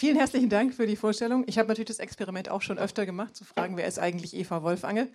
Vielen herzlichen Dank für die Vorstellung. Ich habe natürlich das Experiment auch schon öfter gemacht, zu fragen, wer ist eigentlich Eva Wolfange.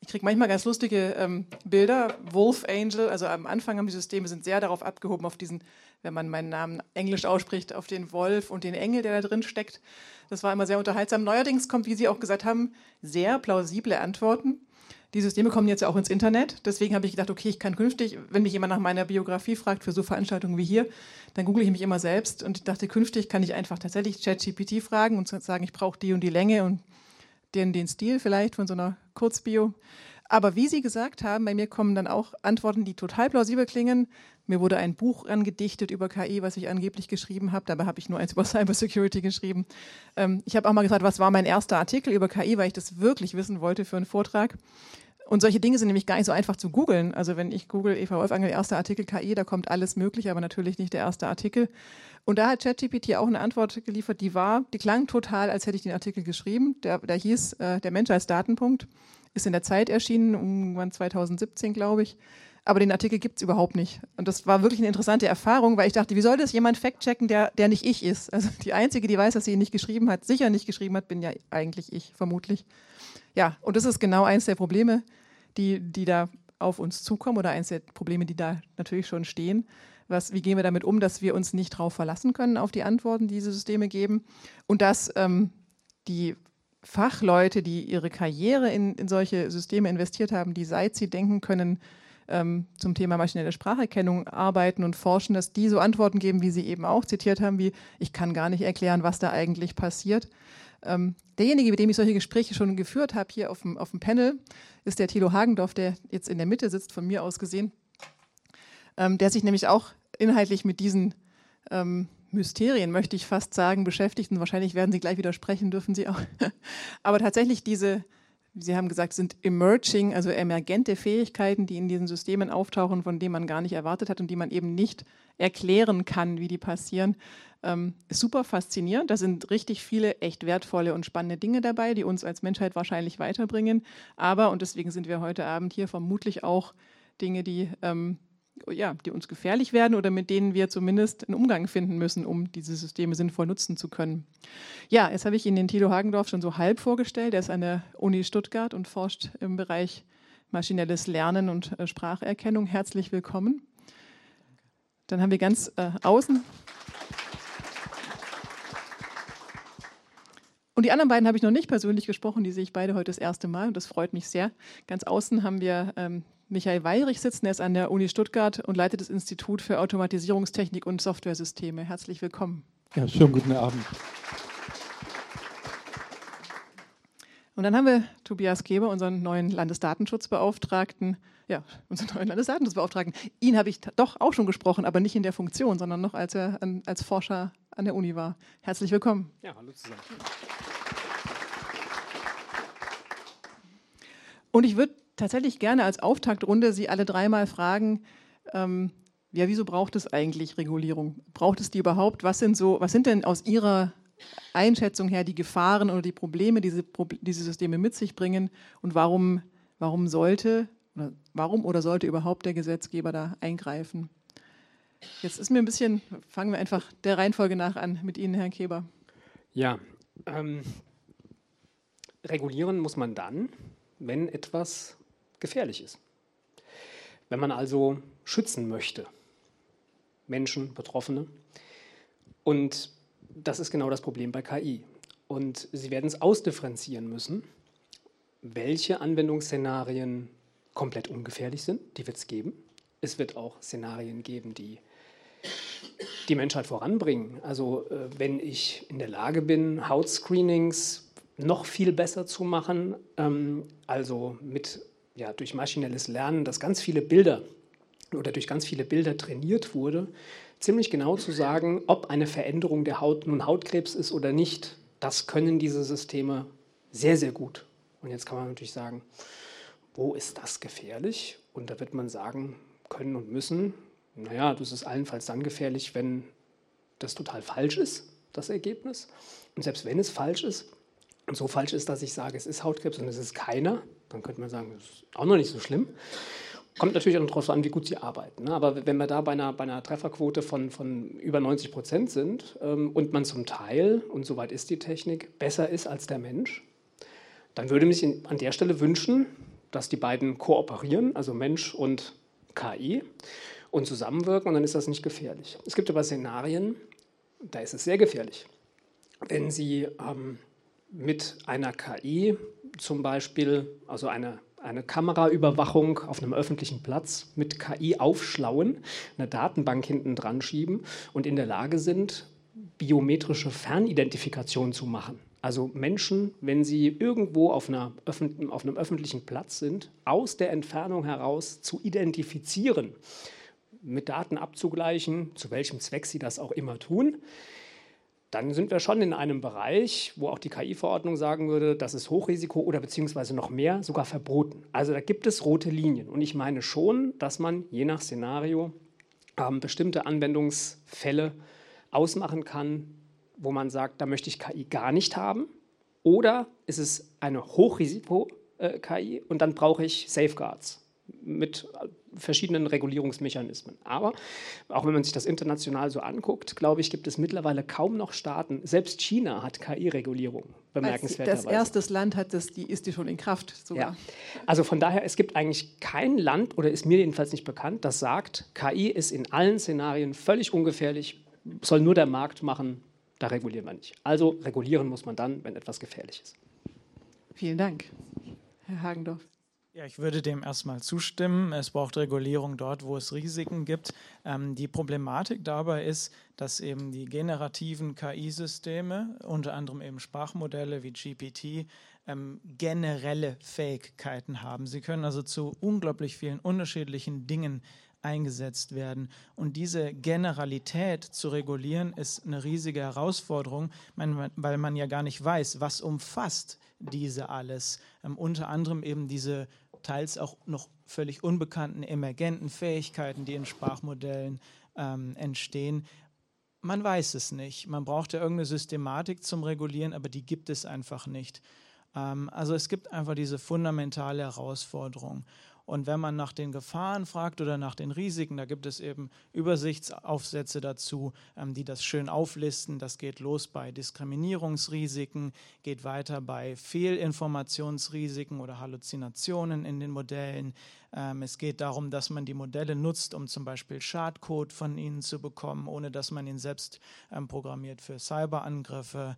Ich kriege manchmal ganz lustige ähm, Bilder. Wolf Angel, also am Anfang haben die Systeme sind sehr darauf abgehoben, auf diesen, wenn man meinen Namen englisch ausspricht, auf den Wolf und den Engel, der da drin steckt. Das war immer sehr unterhaltsam. Neuerdings kommt, wie Sie auch gesagt haben, sehr plausible Antworten. Die Systeme kommen jetzt ja auch ins Internet. Deswegen habe ich gedacht, okay, ich kann künftig, wenn mich jemand nach meiner Biografie fragt für so Veranstaltungen wie hier, dann google ich mich immer selbst. Und ich dachte, künftig kann ich einfach tatsächlich ChatGPT fragen und sagen, ich brauche die und die Länge und den, den Stil vielleicht von so einer Kurzbio. Aber wie Sie gesagt haben, bei mir kommen dann auch Antworten, die total plausibel klingen. Mir wurde ein Buch angedichtet über KI, was ich angeblich geschrieben habe. Dabei habe ich nur eins über Cybersecurity geschrieben. Ähm, ich habe auch mal gefragt, was war mein erster Artikel über KI, weil ich das wirklich wissen wollte für einen Vortrag. Und solche Dinge sind nämlich gar nicht so einfach zu googeln. Also wenn ich google Eva Wolfangel, erster Artikel KI, da kommt alles mögliche, aber natürlich nicht der erste Artikel. Und da hat ChatGPT auch eine Antwort geliefert, die war, die klang total, als hätte ich den Artikel geschrieben. Der, der hieß äh, Der Mensch als Datenpunkt, ist in der Zeit erschienen, irgendwann 2017, glaube ich. Aber den Artikel gibt es überhaupt nicht. Und das war wirklich eine interessante Erfahrung, weil ich dachte, wie soll das jemand fact-checken, der, der nicht ich ist? Also die Einzige, die weiß, dass sie ihn nicht geschrieben hat, sicher nicht geschrieben hat, bin ja eigentlich ich, vermutlich. Ja, und das ist genau eins der Probleme die, die da auf uns zukommen oder eines der Probleme, die da natürlich schon stehen. Was, wie gehen wir damit um, dass wir uns nicht darauf verlassen können, auf die Antworten, die diese Systeme geben und dass ähm, die Fachleute, die ihre Karriere in, in solche Systeme investiert haben, die seit sie denken können, ähm, zum Thema maschinelle Spracherkennung arbeiten und forschen, dass die so Antworten geben, wie Sie eben auch zitiert haben, wie ich kann gar nicht erklären, was da eigentlich passiert. Ähm, derjenige, mit dem ich solche Gespräche schon geführt habe, hier auf dem, auf dem Panel, ist der Thilo Hagendorf, der jetzt in der Mitte sitzt, von mir aus gesehen, ähm, der sich nämlich auch inhaltlich mit diesen ähm, Mysterien, möchte ich fast sagen, beschäftigt. Und wahrscheinlich werden Sie gleich widersprechen, dürfen Sie auch. Aber tatsächlich diese, Sie haben gesagt, sind emerging, also emergente Fähigkeiten, die in diesen Systemen auftauchen, von denen man gar nicht erwartet hat und die man eben nicht erklären kann, wie die passieren. Ähm, super faszinierend. Da sind richtig viele echt wertvolle und spannende Dinge dabei, die uns als Menschheit wahrscheinlich weiterbringen. Aber, und deswegen sind wir heute Abend hier, vermutlich auch Dinge, die, ähm, ja, die uns gefährlich werden oder mit denen wir zumindest einen Umgang finden müssen, um diese Systeme sinnvoll nutzen zu können. Ja, jetzt habe ich Ihnen den Tilo Hagendorf schon so halb vorgestellt. Er ist an der Uni Stuttgart und forscht im Bereich maschinelles Lernen und äh, Spracherkennung. Herzlich willkommen. Dann haben wir ganz äh, außen Und die anderen beiden habe ich noch nicht persönlich gesprochen, die sehe ich beide heute das erste Mal und das freut mich sehr. Ganz außen haben wir ähm, Michael Weirich sitzen, er ist an der Uni Stuttgart und leitet das Institut für Automatisierungstechnik und Softwaresysteme. Herzlich willkommen. Ja, schönen guten Abend. Und dann haben wir Tobias Geber, unseren neuen Landesdatenschutzbeauftragten. Ja, unseren neuen Landesdatenschutzbeauftragten. Ihn habe ich doch auch schon gesprochen, aber nicht in der Funktion, sondern noch als er an, als Forscher an der Uni war. Herzlich willkommen. Ja, hallo zusammen. Und ich würde tatsächlich gerne als Auftaktrunde Sie alle dreimal fragen, ähm, ja, wieso braucht es eigentlich Regulierung? Braucht es die überhaupt? Was sind so, was sind denn aus Ihrer Einschätzung her die Gefahren oder die Probleme, die diese, Systeme mit sich bringen? Und warum, warum sollte oder warum oder sollte überhaupt der Gesetzgeber da eingreifen? Jetzt ist mir ein bisschen, fangen wir einfach der Reihenfolge nach an mit Ihnen, Herr Keber. Ja, ähm, regulieren muss man dann, wenn etwas gefährlich ist. Wenn man also schützen möchte, Menschen, Betroffene. Und das ist genau das Problem bei KI. Und Sie werden es ausdifferenzieren müssen, welche Anwendungsszenarien komplett ungefährlich sind. Die wird es geben. Es wird auch Szenarien geben, die die Menschheit voranbringen. Also äh, wenn ich in der Lage bin, Hautscreenings noch viel besser zu machen. Ähm, also mit, ja, durch maschinelles Lernen, dass ganz viele Bilder oder durch ganz viele Bilder trainiert wurde, ziemlich genau zu sagen, ob eine Veränderung der Haut nun Hautkrebs ist oder nicht. Das können diese Systeme sehr, sehr gut. Und jetzt kann man natürlich sagen, wo ist das gefährlich? Und da wird man sagen können und müssen, naja, das ist allenfalls dann gefährlich, wenn das total falsch ist, das Ergebnis. Und selbst wenn es falsch ist, und so falsch ist, dass ich sage, es ist Hautkrebs und es ist keiner, dann könnte man sagen, das ist auch noch nicht so schlimm. Kommt natürlich auch darauf an, wie gut sie arbeiten. Ne? Aber wenn wir da bei einer, bei einer Trefferquote von, von über 90 Prozent sind ähm, und man zum Teil, und soweit ist die Technik, besser ist als der Mensch, dann würde mich an der Stelle wünschen, dass die beiden kooperieren, also Mensch und KI, und zusammenwirken und dann ist das nicht gefährlich. Es gibt aber Szenarien, da ist es sehr gefährlich. Wenn Sie ähm, mit einer KI zum Beispiel, also eine eine Kameraüberwachung auf einem öffentlichen Platz mit KI aufschlauen, eine Datenbank hinten dran schieben und in der Lage sind, biometrische Fernidentifikation zu machen. Also Menschen, wenn sie irgendwo auf, einer, auf einem öffentlichen Platz sind, aus der Entfernung heraus zu identifizieren, mit Daten abzugleichen, zu welchem Zweck sie das auch immer tun dann sind wir schon in einem Bereich, wo auch die KI-Verordnung sagen würde, das ist Hochrisiko oder beziehungsweise noch mehr sogar verboten. Also da gibt es rote Linien. Und ich meine schon, dass man je nach Szenario ähm, bestimmte Anwendungsfälle ausmachen kann, wo man sagt, da möchte ich KI gar nicht haben. Oder ist es eine Hochrisiko-KI äh, und dann brauche ich Safeguards mit verschiedenen Regulierungsmechanismen. Aber auch wenn man sich das international so anguckt, glaube ich, gibt es mittlerweile kaum noch Staaten, selbst China hat KI-Regulierung, bemerkenswerterweise. Das erste Land hat das, die ist die schon in Kraft sogar. Ja. Also von daher, es gibt eigentlich kein Land, oder ist mir jedenfalls nicht bekannt, das sagt, KI ist in allen Szenarien völlig ungefährlich, soll nur der Markt machen, da regulieren wir nicht. Also regulieren muss man dann, wenn etwas gefährlich ist. Vielen Dank, Herr Hagendorf. Ja, ich würde dem erstmal zustimmen. Es braucht Regulierung dort, wo es Risiken gibt. Ähm, die Problematik dabei ist, dass eben die generativen KI-Systeme, unter anderem eben Sprachmodelle wie GPT, ähm, generelle Fähigkeiten haben. Sie können also zu unglaublich vielen unterschiedlichen Dingen eingesetzt werden. Und diese Generalität zu regulieren, ist eine riesige Herausforderung, weil man ja gar nicht weiß, was umfasst diese alles. Ähm, unter anderem eben diese teils auch noch völlig unbekannten emergenten Fähigkeiten, die in Sprachmodellen ähm, entstehen. Man weiß es nicht. Man braucht ja irgendeine Systematik zum Regulieren, aber die gibt es einfach nicht. Ähm, also es gibt einfach diese fundamentale Herausforderung. Und wenn man nach den Gefahren fragt oder nach den Risiken, da gibt es eben Übersichtsaufsätze dazu, ähm, die das schön auflisten. Das geht los bei Diskriminierungsrisiken, geht weiter bei Fehlinformationsrisiken oder Halluzinationen in den Modellen. Ähm, es geht darum, dass man die Modelle nutzt, um zum Beispiel Schadcode von ihnen zu bekommen, ohne dass man ihn selbst ähm, programmiert für Cyberangriffe.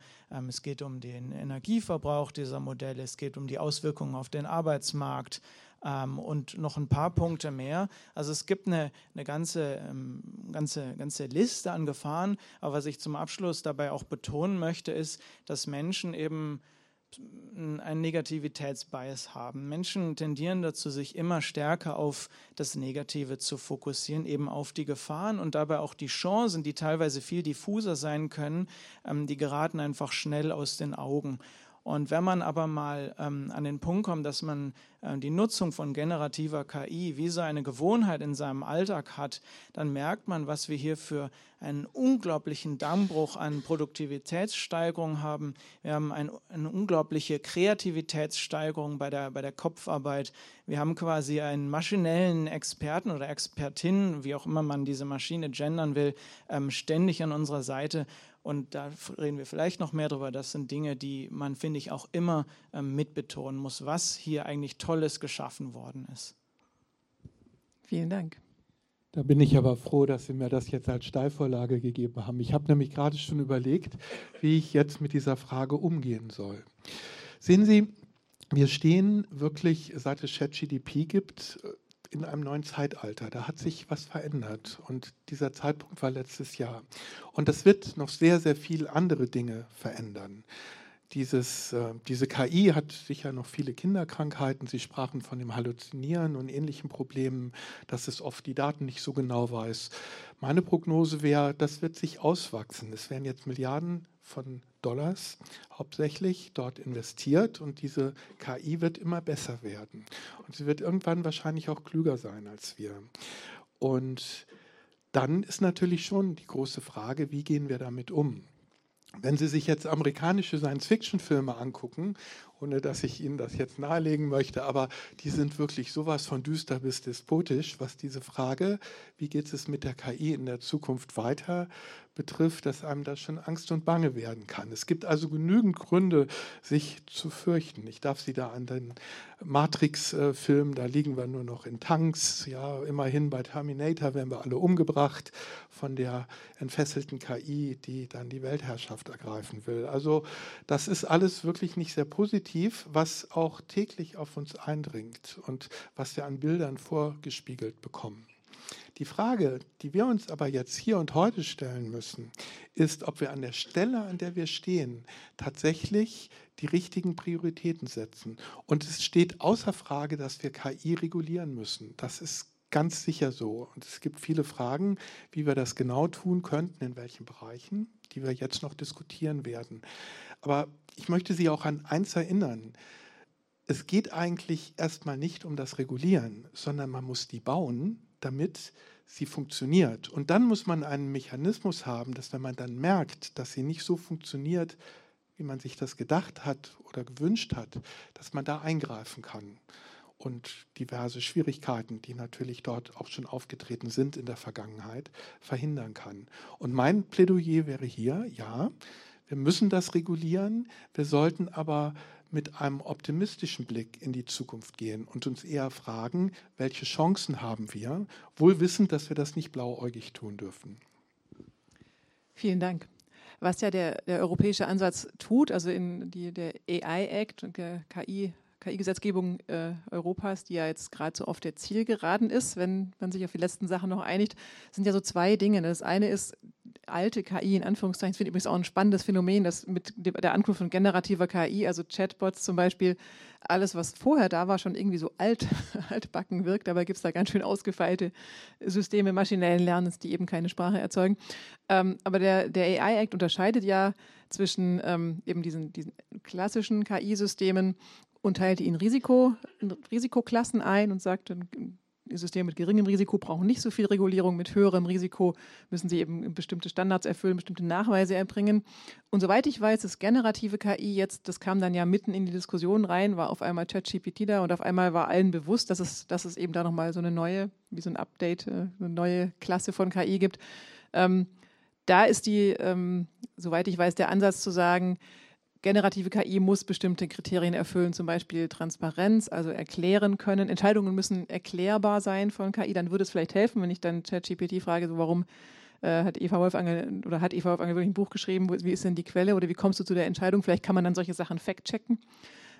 Es geht um den Energieverbrauch dieser Modelle. Es geht um die Auswirkungen auf den Arbeitsmarkt ähm, und noch ein paar Punkte mehr. Also es gibt eine, eine ganze, ähm, ganze, ganze Liste an Gefahren, aber was ich zum Abschluss dabei auch betonen möchte, ist, dass Menschen eben einen Negativitätsbias haben. Menschen tendieren dazu, sich immer stärker auf das Negative zu fokussieren, eben auf die Gefahren und dabei auch die Chancen, die teilweise viel diffuser sein können, ähm, die geraten einfach schnell aus den Augen. Und wenn man aber mal ähm, an den Punkt kommt, dass man äh, die Nutzung von generativer KI wie so eine Gewohnheit in seinem Alltag hat, dann merkt man, was wir hier für einen unglaublichen Dammbruch an Produktivitätssteigerung haben. Wir haben ein, eine unglaubliche Kreativitätssteigerung bei der, bei der Kopfarbeit. Wir haben quasi einen maschinellen Experten oder Expertin, wie auch immer man diese Maschine gendern will, ähm, ständig an unserer Seite. Und da reden wir vielleicht noch mehr drüber. Das sind Dinge, die man, finde ich, auch immer ähm, mitbetonen muss, was hier eigentlich Tolles geschaffen worden ist. Vielen Dank. Da bin ich aber froh, dass Sie mir das jetzt als Steilvorlage gegeben haben. Ich habe nämlich gerade schon überlegt, wie ich jetzt mit dieser Frage umgehen soll. Sehen Sie, wir stehen wirklich, seit es ChatGDP gibt, in einem neuen Zeitalter. Da hat sich was verändert und dieser Zeitpunkt war letztes Jahr. Und das wird noch sehr, sehr viel andere Dinge verändern. Dieses, äh, diese KI hat sicher noch viele Kinderkrankheiten. Sie sprachen von dem Halluzinieren und ähnlichen Problemen, dass es oft die Daten nicht so genau weiß. Meine Prognose wäre, das wird sich auswachsen. Es werden jetzt Milliarden von Dollars hauptsächlich dort investiert und diese KI wird immer besser werden. Und sie wird irgendwann wahrscheinlich auch klüger sein als wir. Und dann ist natürlich schon die große Frage, wie gehen wir damit um? Wenn Sie sich jetzt amerikanische Science-Fiction-Filme angucken ohne dass ich Ihnen das jetzt nahelegen möchte, aber die sind wirklich sowas von düster bis despotisch, was diese Frage, wie geht es mit der KI in der Zukunft weiter, betrifft, dass einem das schon Angst und Bange werden kann. Es gibt also genügend Gründe, sich zu fürchten. Ich darf Sie da an den Matrix-Film, da liegen wir nur noch in Tanks. Ja, immerhin bei Terminator werden wir alle umgebracht von der entfesselten KI, die dann die Weltherrschaft ergreifen will. Also das ist alles wirklich nicht sehr positiv, was auch täglich auf uns eindringt und was wir an Bildern vorgespiegelt bekommen. Die Frage, die wir uns aber jetzt hier und heute stellen müssen, ist, ob wir an der Stelle, an der wir stehen, tatsächlich die richtigen Prioritäten setzen. Und es steht außer Frage, dass wir KI regulieren müssen. Das ist ganz sicher so. Und es gibt viele Fragen, wie wir das genau tun könnten, in welchen Bereichen, die wir jetzt noch diskutieren werden. Aber ich möchte Sie auch an eins erinnern. Es geht eigentlich erstmal nicht um das Regulieren, sondern man muss die bauen, damit sie funktioniert. Und dann muss man einen Mechanismus haben, dass wenn man dann merkt, dass sie nicht so funktioniert, wie man sich das gedacht hat oder gewünscht hat, dass man da eingreifen kann. Und diverse Schwierigkeiten, die natürlich dort auch schon aufgetreten sind in der Vergangenheit, verhindern kann. Und mein Plädoyer wäre hier, ja, wir müssen das regulieren, wir sollten aber mit einem optimistischen Blick in die Zukunft gehen und uns eher fragen, welche Chancen haben wir, wohl wissend, dass wir das nicht blauäugig tun dürfen. Vielen Dank. Was ja der, der europäische Ansatz tut, also in die, der AI Act und der KI KI-Gesetzgebung äh, Europas, die ja jetzt gerade so auf der Zielgeraden ist, wenn man sich auf die letzten Sachen noch einigt, sind ja so zwei Dinge. Das eine ist alte KI, in Anführungszeichen, finde ich übrigens auch ein spannendes Phänomen, dass mit der Ankunft von generativer KI, also Chatbots zum Beispiel, alles, was vorher da war, schon irgendwie so alt, altbacken wirkt. Dabei gibt es da ganz schön ausgefeilte Systeme maschinellen Lernens, die eben keine Sprache erzeugen. Ähm, aber der, der AI-Act unterscheidet ja zwischen ähm, eben diesen, diesen klassischen KI-Systemen und teilte ihnen Risiko, Risikoklassen ein und sagte, Systeme mit geringem Risiko brauchen nicht so viel Regulierung, mit höherem Risiko müssen sie eben bestimmte Standards erfüllen, bestimmte Nachweise erbringen. Und soweit ich weiß, ist generative KI jetzt, das kam dann ja mitten in die Diskussion rein, war auf einmal ChatGPT da und auf einmal war allen bewusst, dass es, dass es eben da nochmal so eine neue, wie so ein Update, äh, eine neue Klasse von KI gibt. Ähm, da ist die, ähm, soweit ich weiß, der Ansatz zu sagen, generative KI muss bestimmte Kriterien erfüllen, zum Beispiel Transparenz, also erklären können. Entscheidungen müssen erklärbar sein von KI. Dann würde es vielleicht helfen, wenn ich dann ChatGPT frage, so warum äh, hat Eva Wolfangel oder hat Eva Wolfangel wirklich ein Buch geschrieben, wo, wie ist denn die Quelle oder wie kommst du zu der Entscheidung? Vielleicht kann man dann solche Sachen fact-checken.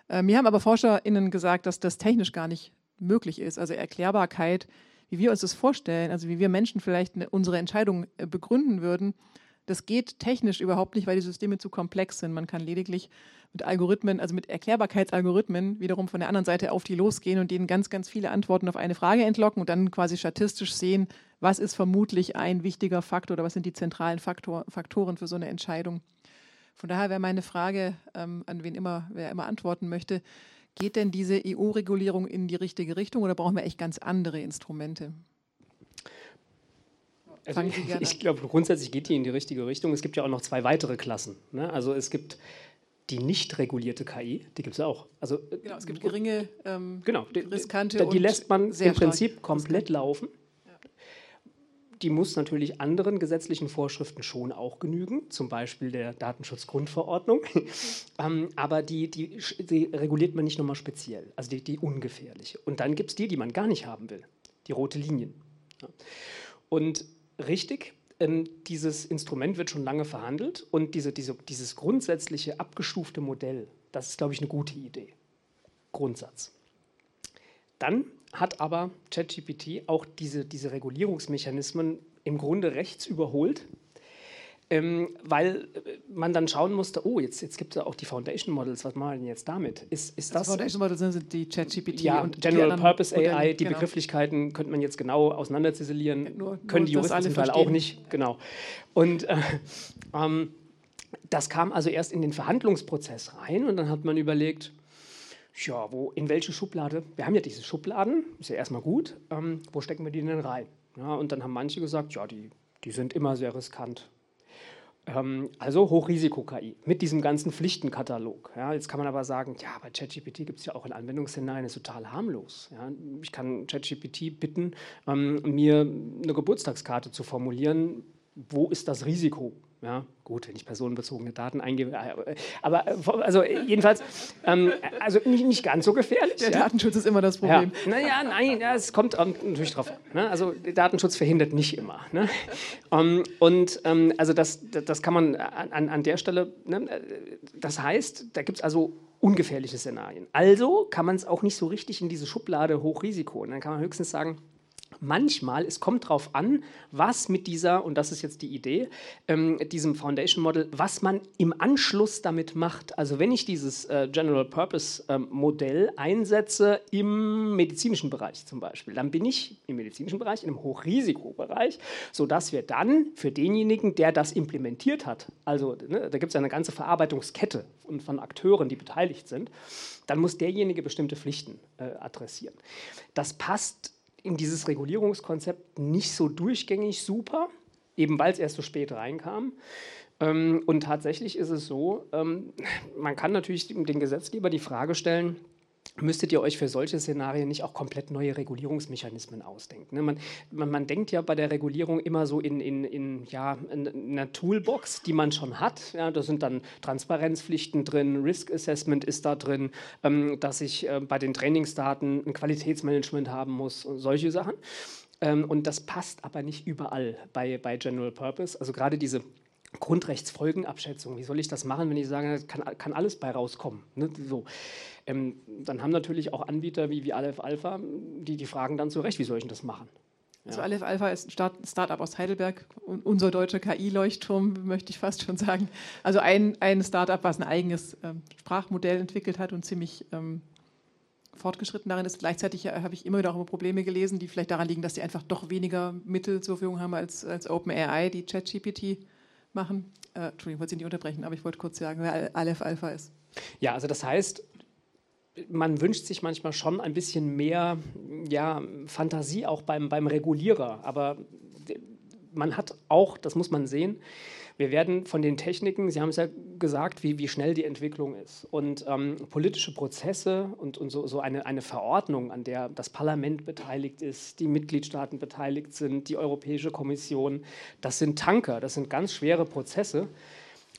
Äh, mir haben aber ForscherInnen gesagt, dass das technisch gar nicht möglich ist. Also Erklärbarkeit, wie wir uns das vorstellen, also wie wir Menschen vielleicht eine, unsere Entscheidung äh, begründen würden, das geht technisch überhaupt nicht, weil die Systeme zu komplex sind. Man kann lediglich mit Algorithmen, also mit Erklärbarkeitsalgorithmen, wiederum von der anderen Seite auf die losgehen und denen ganz, ganz viele Antworten auf eine Frage entlocken und dann quasi statistisch sehen, was ist vermutlich ein wichtiger Faktor oder was sind die zentralen Faktor, Faktoren für so eine Entscheidung. Von daher wäre meine Frage ähm, an wen immer, wer immer antworten möchte, geht denn diese EU-Regulierung in die richtige Richtung oder brauchen wir echt ganz andere Instrumente? Also ich, ich glaube, grundsätzlich geht die in die richtige Richtung. Es gibt ja auch noch zwei weitere Klassen. Ne? Also es gibt die nicht regulierte KI, die gibt es auch. Also, genau, es gibt geringe, ähm, genau, die, riskante die, die lässt man im Prinzip komplett riskant. laufen. Die muss natürlich anderen gesetzlichen Vorschriften schon auch genügen, zum Beispiel der Datenschutzgrundverordnung. ähm, aber die, die, die, reguliert man nicht nochmal speziell, also die, die ungefährliche. Und dann gibt es die, die man gar nicht haben will, die rote Linien. Ja. Und richtig. Ähm, dieses Instrument wird schon lange verhandelt und diese, diese, dieses grundsätzliche abgestufte Modell, das ist, glaube ich, eine gute Idee. Grundsatz. Dann hat aber ChatGPT auch diese, diese Regulierungsmechanismen im Grunde rechts überholt ähm, weil äh, man dann schauen musste, oh, jetzt, jetzt gibt es auch die Foundation Models, was machen wir denn jetzt damit? Ist, ist das, Foundation Models sind die ChatGPT ja, und General Purpose AI, die genau. Begrifflichkeiten könnte man jetzt genau auseinanderziselieren, nur, können nur, die Juristen zum Teil auch nicht, genau. Und äh, ähm, das kam also erst in den Verhandlungsprozess rein und dann hat man überlegt, ja, wo, in welche Schublade? Wir haben ja diese Schubladen, ist ja erstmal gut. Ähm, wo stecken wir die denn rein? Ja, und dann haben manche gesagt, ja, die, die sind immer sehr riskant. Ähm, also Hochrisiko-KI mit diesem ganzen Pflichtenkatalog. Ja, jetzt kann man aber sagen, ja, bei ChatGPT gibt es ja auch in Anwendungsszenarien, ist total harmlos. Ja, ich kann ChatGPT bitten, ähm, mir eine Geburtstagskarte zu formulieren. Wo ist das Risiko? Ja, gut, wenn ich personenbezogene Daten eingebe. Äh, aber äh, also jedenfalls, ähm, also nicht, nicht, ganz so gefährlich. Der ja. Datenschutz ist immer das Problem. Ja. Naja, nein, ja, es kommt ähm, natürlich drauf. Ne? Also der Datenschutz verhindert nicht immer. Ne? Um, ähm, und ähm, also das, das kann man an, an der Stelle, ne? das heißt, da gibt es also ungefährliche Szenarien. Also kann man es auch nicht so richtig in diese Schublade Hochrisiko. Und dann kann man höchstens sagen, manchmal, es kommt darauf an, was mit dieser, und das ist jetzt die Idee, ähm, diesem Foundation Model, was man im Anschluss damit macht. Also wenn ich dieses äh, General Purpose ähm, Modell einsetze im medizinischen Bereich zum Beispiel, dann bin ich im medizinischen Bereich, in einem Hochrisikobereich, sodass wir dann für denjenigen, der das implementiert hat, also ne, da gibt es eine ganze Verarbeitungskette von, von Akteuren, die beteiligt sind, dann muss derjenige bestimmte Pflichten äh, adressieren. Das passt in dieses Regulierungskonzept nicht so durchgängig super, eben weil es erst so spät reinkam. Ähm, und tatsächlich ist es so, ähm, man kann natürlich den Gesetzgeber die Frage stellen, müsstet ihr euch für solche Szenarien nicht auch komplett neue Regulierungsmechanismen ausdenken. Ne? Man, man, man, denkt ja bei der Regulierung immer so in, in, in, ja, in einer Toolbox, die man schon hat. Ja, da sind dann Transparenzpflichten drin, Risk Assessment ist da drin, ähm, dass ich äh, bei den Trainingsdaten ein Qualitätsmanagement haben muss und solche Sachen. Ähm, und das passt aber nicht überall bei, bei General Purpose. Also gerade diese Grundrechtsfolgenabschätzung. Wie soll ich das machen, wenn ich sage, kann, kann alles bei rauskommen? Ne? So. Ähm, dann haben natürlich auch Anbieter wie, wie Aleph Alpha, die, die fragen dann zurecht, wie soll ich das machen? Ja. Also Aleph Alpha ist ein Startup aus Heidelberg, unser deutscher KI-Leuchtturm, möchte ich fast schon sagen. Also ein, ein Startup, was ein eigenes ähm, Sprachmodell entwickelt hat und ziemlich ähm, fortgeschritten darin ist. Gleichzeitig äh, habe ich immer wieder auch über Probleme gelesen, die vielleicht daran liegen, dass sie einfach doch weniger Mittel zur Verfügung haben als, als OpenAI, die ChatGPT machen. Äh, Entschuldigung, ich wollte Sie nicht unterbrechen, aber ich wollte kurz sagen, wer Aleph Alpha ist. Ja, also das heißt, man wünscht sich manchmal schon ein bisschen mehr ja, Fantasie auch beim, beim Regulierer. Aber man hat auch, das muss man sehen, wir werden von den Techniken, Sie haben es ja gesagt, wie, wie schnell die Entwicklung ist. Und ähm, politische Prozesse und, und so, so eine, eine Verordnung, an der das Parlament beteiligt ist, die Mitgliedstaaten beteiligt sind, die Europäische Kommission, das sind Tanker, das sind ganz schwere Prozesse.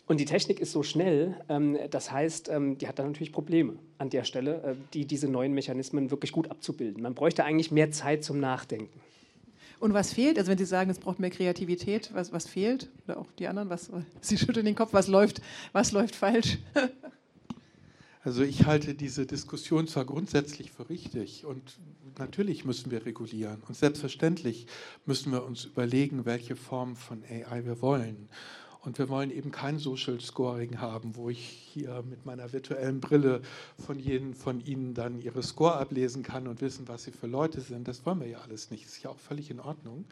Und die Technik ist so schnell, ähm, das heißt, ähm, die hat dann natürlich Probleme an der Stelle, äh, die, diese neuen Mechanismen wirklich gut abzubilden. Man bräuchte eigentlich mehr Zeit zum Nachdenken. Und was fehlt? Also wenn Sie sagen, es braucht mehr Kreativität, was, was fehlt? Oder auch die anderen, was, Sie schütteln den Kopf, was läuft, was läuft falsch? Also ich halte diese Diskussion zwar grundsätzlich für richtig und natürlich müssen wir regulieren und selbstverständlich müssen wir uns überlegen, welche Form von AI wir wollen. Und wir wollen eben kein Social Scoring haben, wo ich hier mit meiner virtuellen Brille von jedem von Ihnen dann Ihre Score ablesen kann und wissen, was Sie für Leute sind. Das wollen wir ja alles nicht. Das ist ja auch völlig in Ordnung.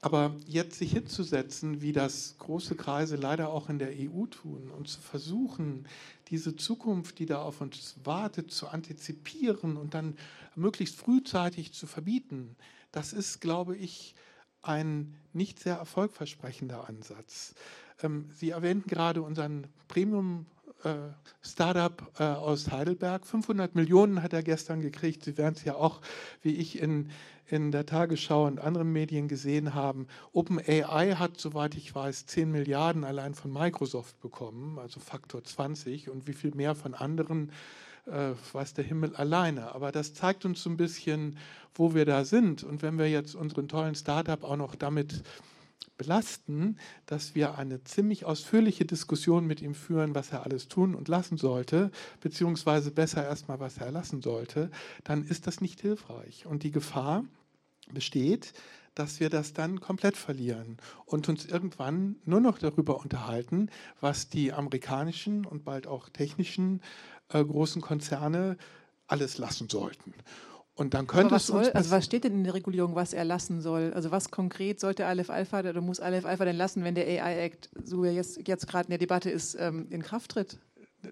Aber jetzt sich hinzusetzen, wie das große Kreise leider auch in der EU tun und zu versuchen, diese Zukunft, die da auf uns wartet, zu antizipieren und dann möglichst frühzeitig zu verbieten, das ist, glaube ich, ein nicht sehr erfolgversprechender Ansatz. Ähm, Sie erwähnten gerade unseren Premium äh, Startup äh, aus Heidelberg. 500 Millionen hat er gestern gekriegt. Sie werden es ja auch, wie ich in, in der Tagesschau und anderen Medien gesehen haben. OpenAI hat, soweit ich weiß, 10 Milliarden allein von Microsoft bekommen, also Faktor 20 und wie viel mehr von anderen äh, weiß der Himmel alleine. Aber das zeigt uns so ein bisschen, wo wir da sind. Und wenn wir jetzt unseren tollen Startup auch noch damit belasten, dass wir eine ziemlich ausführliche Diskussion mit ihm führen, was er alles tun und lassen sollte, beziehungsweise besser erstmal, was er lassen sollte, dann ist das nicht hilfreich. Und die Gefahr besteht, dass wir das dann komplett verlieren und uns irgendwann nur noch darüber unterhalten, was die amerikanischen und bald auch technischen äh, großen Konzerne alles lassen sollten. Und dann könnte es uns. Soll, also was steht denn in der Regulierung, was er lassen soll? Also was konkret sollte Aleph Alpha oder muss Aleph Alpha denn lassen, wenn der AI Act, so wie er jetzt, jetzt gerade in der Debatte ist, ähm, in Kraft tritt?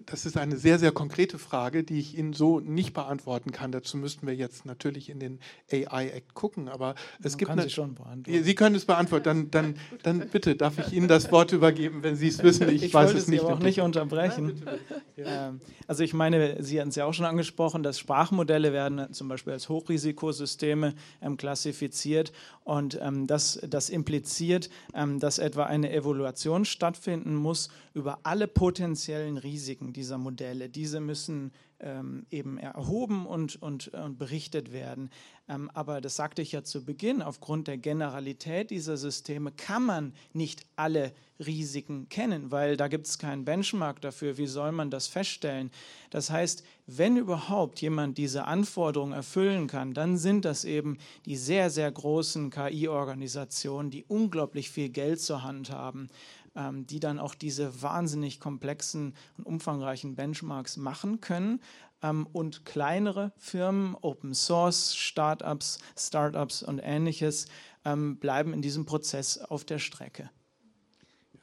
Das ist eine sehr, sehr konkrete Frage, die ich Ihnen so nicht beantworten kann. Dazu müssten wir jetzt natürlich in den AI Act gucken. Aber es Man gibt. Kann eine, Sie schon beantworten. Sie können es beantworten. Dann, dann, dann bitte darf ich Ihnen das Wort übergeben, wenn Sie es wissen. Ich, ich weiß es nicht. Ich auch nicht unterbrechen. Nein, bitte, bitte. Ja. Also ich meine, Sie hatten es ja auch schon angesprochen, dass Sprachmodelle werden zum Beispiel als Hochrisikosysteme ähm, klassifiziert und ähm, das, das impliziert, ähm, dass etwa eine Evaluation stattfinden muss über alle potenziellen Risiken dieser Modelle. Diese müssen ähm, eben erhoben und, und, und berichtet werden. Ähm, aber das sagte ich ja zu Beginn, aufgrund der Generalität dieser Systeme kann man nicht alle Risiken kennen, weil da gibt es keinen Benchmark dafür. Wie soll man das feststellen? Das heißt, wenn überhaupt jemand diese Anforderungen erfüllen kann, dann sind das eben die sehr, sehr großen KI-Organisationen, die unglaublich viel Geld zur Hand haben ähm, die dann auch diese wahnsinnig komplexen und umfangreichen Benchmarks machen können. Ähm, und kleinere Firmen, Open Source, Startups, Startups und ähnliches ähm, bleiben in diesem Prozess auf der Strecke.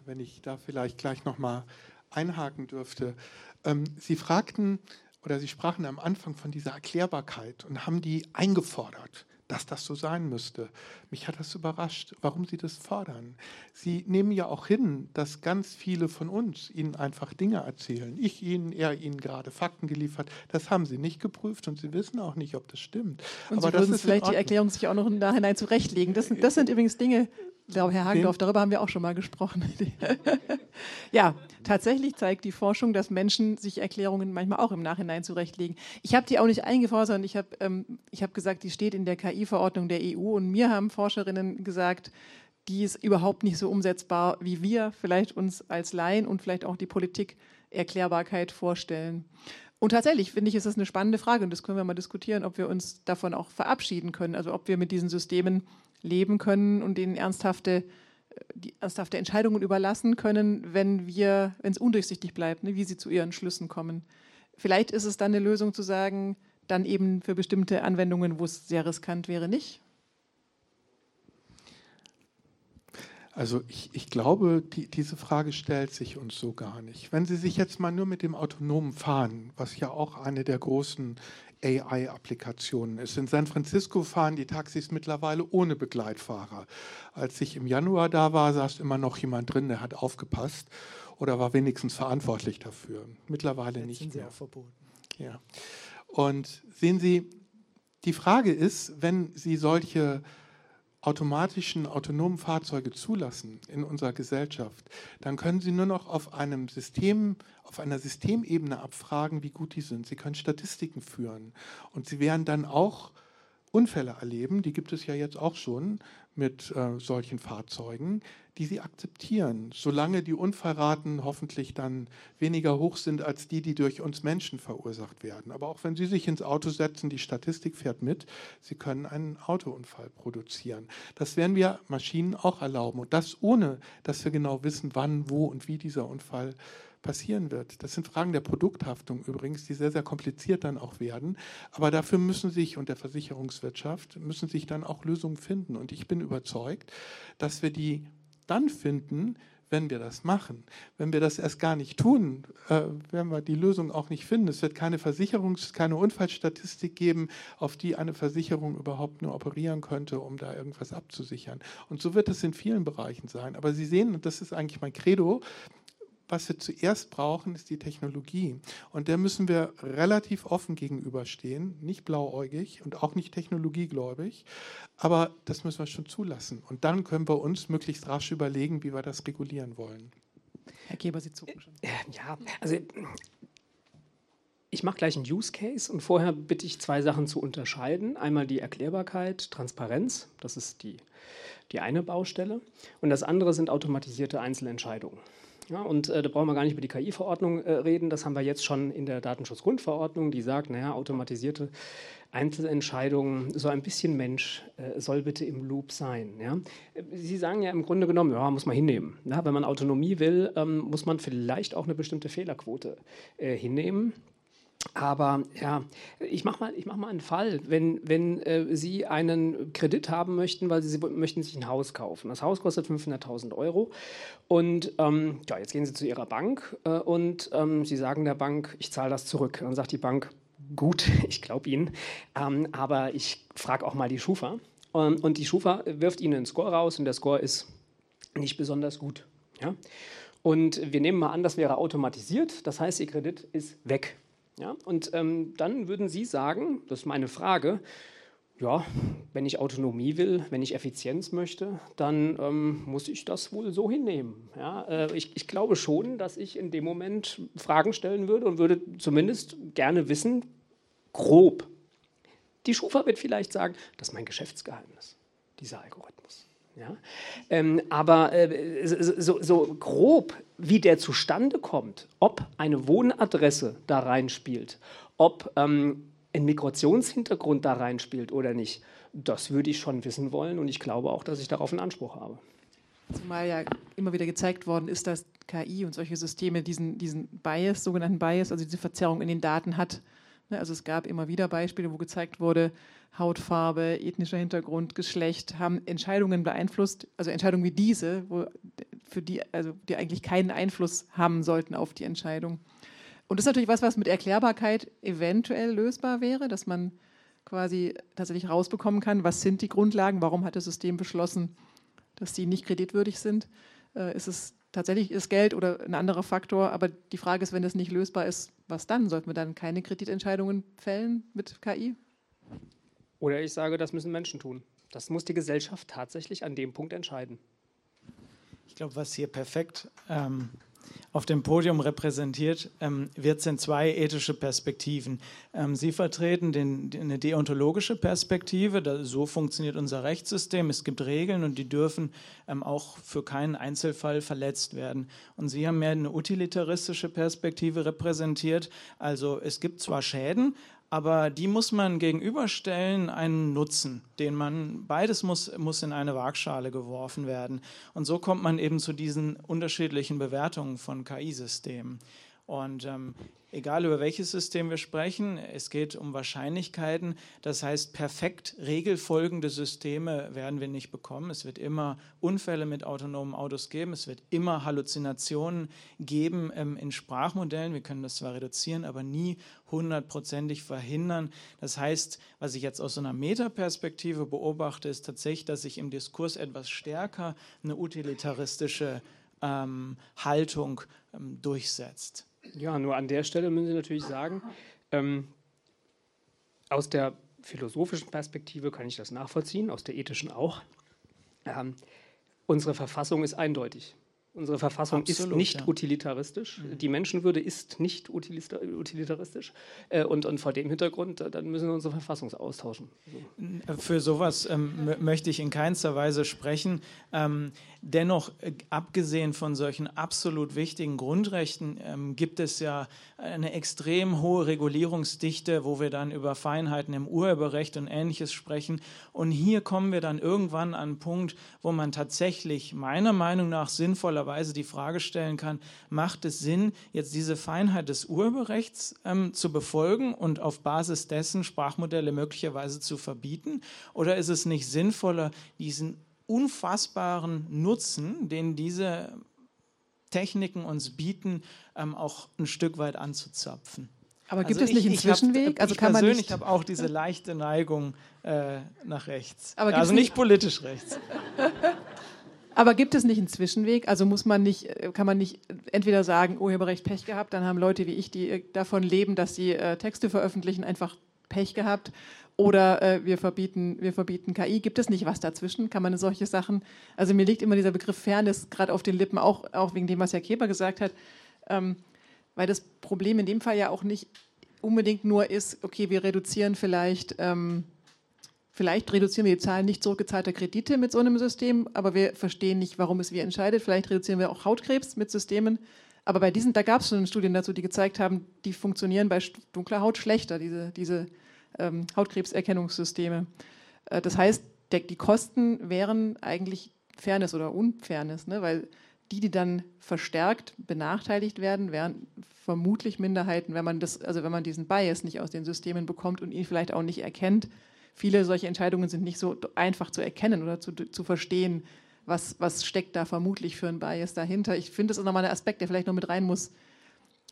Wenn ich da vielleicht gleich nochmal einhaken dürfte. Ähm, Sie fragten oder Sie sprachen am Anfang von dieser Erklärbarkeit und haben die eingefordert dass das so sein müsste. Mich hat das überrascht, warum Sie das fordern. Sie nehmen ja auch hin, dass ganz viele von uns Ihnen einfach Dinge erzählen. Ich Ihnen, er Ihnen gerade Fakten geliefert. Das haben Sie nicht geprüft und Sie wissen auch nicht, ob das stimmt. Und Aber Sie würden vielleicht die Erklärung sich auch noch im Nachhinein zurechtlegen. Das, das sind übrigens Dinge, ich glaube, Herr Hagendorf, darüber haben wir auch schon mal gesprochen. ja, tatsächlich zeigt die Forschung, dass Menschen sich Erklärungen manchmal auch im Nachhinein zurechtlegen. Ich habe die auch nicht eingefordert, sondern ich habe ähm, hab gesagt, die steht in der KI-Verordnung der EU und mir haben Forscherinnen gesagt, die ist überhaupt nicht so umsetzbar, wie wir vielleicht uns als Laien und vielleicht auch die Politik Erklärbarkeit vorstellen. Und tatsächlich finde ich, ist das eine spannende Frage und das können wir mal diskutieren, ob wir uns davon auch verabschieden können, also ob wir mit diesen Systemen leben können und denen ernsthafte, äh, die ernsthafte Entscheidungen überlassen können, wenn wenn es undurchsichtig bleibt, ne, wie sie zu ihren Schlüssen kommen. Vielleicht ist es dann eine Lösung zu sagen, dann eben für bestimmte Anwendungen, wo es sehr riskant wäre, nicht. Also ich, ich glaube, die, diese Frage stellt sich uns so gar nicht. Wenn Sie sich jetzt mal nur mit dem autonomen Fahren, was ja auch eine der großen AI-Applikationen ist. In San Francisco fahren die Taxis mittlerweile ohne Begleitfahrer. Als ich im Januar da war, saß immer noch jemand drin, der hat aufgepasst oder war wenigstens verantwortlich dafür. Mittlerweile Jetzt nicht sind sie mehr. Auch verboten. Ja. Und sehen Sie, die Frage ist, wenn Sie solche automatischen, autonomen Fahrzeuge zulassen in unserer Gesellschaft, dann können Sie nur noch auf einem System, auf einer Systemebene abfragen, wie gut die sind. Sie können Statistiken führen und Sie werden dann auch Unfälle erleben, die gibt es ja jetzt auch schon mit äh, solchen Fahrzeugen, die sie akzeptieren, solange die Unfallraten hoffentlich dann weniger hoch sind als die, die durch uns Menschen verursacht werden. Aber auch wenn Sie sich ins Auto setzen, die Statistik fährt mit, Sie können einen Autounfall produzieren. Das werden wir Maschinen auch erlauben und das ohne, dass wir genau wissen, wann, wo und wie dieser Unfall passieren wird. Das sind Fragen der Produkthaftung übrigens, die sehr, sehr kompliziert dann auch werden. Aber dafür müssen sich und der Versicherungswirtschaft müssen sich dann auch Lösungen finden. Und ich bin überzeugt, dass wir die dann finden, wenn wir das machen. Wenn wir das erst gar nicht tun, äh, werden wir die Lösung auch nicht finden. Es wird keine Versicherungs-, keine Unfallstatistik geben, auf die eine Versicherung überhaupt nur operieren könnte, um da irgendwas abzusichern. Und so wird es in vielen Bereichen sein. Aber Sie sehen, und das ist eigentlich mein Credo, was wir zuerst brauchen, ist die Technologie. Und der müssen wir relativ offen gegenüberstehen, nicht blauäugig und auch nicht technologiegläubig. Aber das müssen wir schon zulassen. Und dann können wir uns möglichst rasch überlegen, wie wir das regulieren wollen. Herr Keber, Sie zucken schon. Äh, ja, also ich mache gleich einen Use Case und vorher bitte ich zwei Sachen zu unterscheiden. Einmal die Erklärbarkeit, Transparenz, das ist die, die eine Baustelle. Und das andere sind automatisierte Einzelentscheidungen. Ja, und äh, da brauchen wir gar nicht über die KI-Verordnung äh, reden. Das haben wir jetzt schon in der Datenschutzgrundverordnung, die sagt, naja, automatisierte Einzelentscheidungen, so ein bisschen Mensch äh, soll bitte im Loop sein. Ja? Sie sagen ja im Grunde genommen, ja, muss man hinnehmen. Ja, wenn man Autonomie will, ähm, muss man vielleicht auch eine bestimmte Fehlerquote äh, hinnehmen. Aber ja, ich mache mal, mach mal einen Fall. Wenn, wenn äh, Sie einen Kredit haben möchten, weil Sie, Sie möchten sich ein Haus kaufen. Das Haus kostet 500.000 Euro. Und ähm, ja, jetzt gehen Sie zu Ihrer Bank äh, und ähm, Sie sagen der Bank, ich zahle das zurück. Dann sagt die Bank, gut, ich glaube Ihnen, ähm, aber ich frage auch mal die Schufa. Ähm, und die Schufa wirft Ihnen einen Score raus und der Score ist nicht besonders gut. Ja? Und wir nehmen mal an, das wäre automatisiert. Das heißt, Ihr Kredit ist weg. Ja? Und ähm, dann würden Sie sagen, das ist meine Frage, ja, wenn ich Autonomie will, wenn ich Effizienz möchte, dann ähm, muss ich das wohl so hinnehmen. Ja, äh, ich, ich, glaube schon, dass ich in dem Moment Fragen stellen würde und würde zumindest gerne wissen, grob. Die Schufa wird vielleicht sagen, das ist mein Geschäftsgeheimnis, dieser Algorithmus. Ja? Ähm, aber äh, so, so, grob, wie der zustande kommt, ob eine Wohnadresse da reinspielt, ob ähm, ein Migrationshintergrund da reinspielt oder nicht, das würde ich schon wissen wollen und ich glaube auch, dass ich darauf einen Anspruch habe. Zumal ja immer wieder gezeigt worden ist, dass KI und solche Systeme diesen, diesen Bias, sogenannten Bias, also diese Verzerrung in den Daten hat. Ne, also es gab immer wieder Beispiele, wo gezeigt wurde, Hautfarbe, ethnischer Hintergrund, Geschlecht haben Entscheidungen beeinflusst, also Entscheidungen wie diese, wo, für die, also die eigentlich keinen Einfluss haben sollten auf die Entscheidung. Und das ist natürlich was, was mit Erklärbarkeit eventuell lösbar wäre, dass man quasi tatsächlich rausbekommen kann, was sind die Grundlagen, warum hat das System beschlossen, dass sie nicht kreditwürdig sind. Äh, ist es tatsächlich ist Geld oder ein anderer Faktor, aber die Frage ist, wenn das nicht lösbar ist, was dann? Sollten wir dann keine Kreditentscheidungen fällen mit KI? Oder ich sage, das müssen Menschen tun. Das muss die Gesellschaft tatsächlich an dem Punkt entscheiden. Ich glaube, was hier perfekt ähm, auf dem Podium repräsentiert ähm, wird, sind zwei ethische Perspektiven. Ähm, Sie vertreten den, eine deontologische Perspektive, da, so funktioniert unser Rechtssystem, es gibt Regeln und die dürfen ähm, auch für keinen Einzelfall verletzt werden. Und Sie haben mehr eine utilitaristische Perspektive repräsentiert, also es gibt zwar Schäden, aber die muss man gegenüberstellen einen Nutzen, den man, beides muss, muss in eine Waagschale geworfen werden. Und so kommt man eben zu diesen unterschiedlichen Bewertungen von KI-Systemen. Und ähm, egal über welches System wir sprechen, es geht um Wahrscheinlichkeiten. Das heißt, perfekt regelfolgende Systeme werden wir nicht bekommen. Es wird immer Unfälle mit autonomen Autos geben. Es wird immer Halluzinationen geben ähm, in Sprachmodellen. Wir können das zwar reduzieren, aber nie hundertprozentig verhindern. Das heißt, was ich jetzt aus so einer Metaperspektive beobachte, ist tatsächlich, dass sich im Diskurs etwas stärker eine utilitaristische ähm, Haltung ähm, durchsetzt. Ja, nur an der Stelle müssen Sie natürlich sagen, ähm, aus der philosophischen Perspektive kann ich das nachvollziehen, aus der ethischen auch. Ähm, unsere Verfassung ist eindeutig. Unsere Verfassung Absolut, ist nicht ja. utilitaristisch. Mhm. Die Menschenwürde ist nicht utilitaristisch. Äh, und, und vor dem Hintergrund, äh, dann müssen wir unsere Verfassung austauschen. So. Für sowas ähm, möchte ich in keinster Weise sprechen. Ähm, dennoch, äh, abgesehen von solchen absolut wichtigen Grundrechten, ähm, gibt es ja eine extrem hohe Regulierungsdichte, wo wir dann über Feinheiten im Urheberrecht und Ähnliches sprechen. Und hier kommen wir dann irgendwann an einen Punkt, wo man tatsächlich meiner Meinung nach sinnvollerweise die Frage stellen kann, macht es Sinn, jetzt diese Feinheit des Urheberrechts ähm, zu befolgen und auf Basis dessen Sprachmodelle möglicherweise zu verbieten? Oder ist es nicht sinnvoller, diesen unfassbaren Nutzen, den diese Techniken uns bieten, ähm, auch ein Stück weit anzuzapfen. Aber gibt also es nicht einen Zwischenweg? Hab, also ich kann persönlich man nicht habe auch diese leichte Neigung äh, nach rechts. also nicht, nicht politisch rechts. Aber gibt es nicht einen Zwischenweg? Also muss man nicht, äh, kann man nicht entweder sagen, Urheberrecht Pech gehabt, dann haben Leute wie ich, die äh, davon leben, dass sie äh, Texte veröffentlichen, einfach Pech gehabt. Oder äh, wir, verbieten, wir verbieten KI. Gibt es nicht was dazwischen? Kann man solche Sachen, also mir liegt immer dieser Begriff Fairness gerade auf den Lippen, auch, auch wegen dem, was Herr Keber gesagt hat. Ähm, weil das Problem in dem Fall ja auch nicht unbedingt nur ist, okay, wir reduzieren vielleicht, ähm, vielleicht reduzieren wir die Zahlen nicht zurückgezahlter Kredite mit so einem System, aber wir verstehen nicht, warum es wie entscheidet. Vielleicht reduzieren wir auch Hautkrebs mit Systemen. Aber bei diesen, da gab es schon Studien dazu, die gezeigt haben, die funktionieren bei dunkler Haut schlechter, diese, diese ähm, Hautkrebserkennungssysteme. Äh, das heißt, der, die Kosten wären eigentlich Fairness oder Unfairness, ne? weil die, die dann verstärkt benachteiligt werden, wären vermutlich Minderheiten, wenn man das, also wenn man diesen Bias nicht aus den Systemen bekommt und ihn vielleicht auch nicht erkennt. Viele solche Entscheidungen sind nicht so einfach zu erkennen oder zu, zu verstehen, was, was steckt da vermutlich für ein Bias dahinter. Ich finde, das ist nochmal ein Aspekt, der vielleicht noch mit rein muss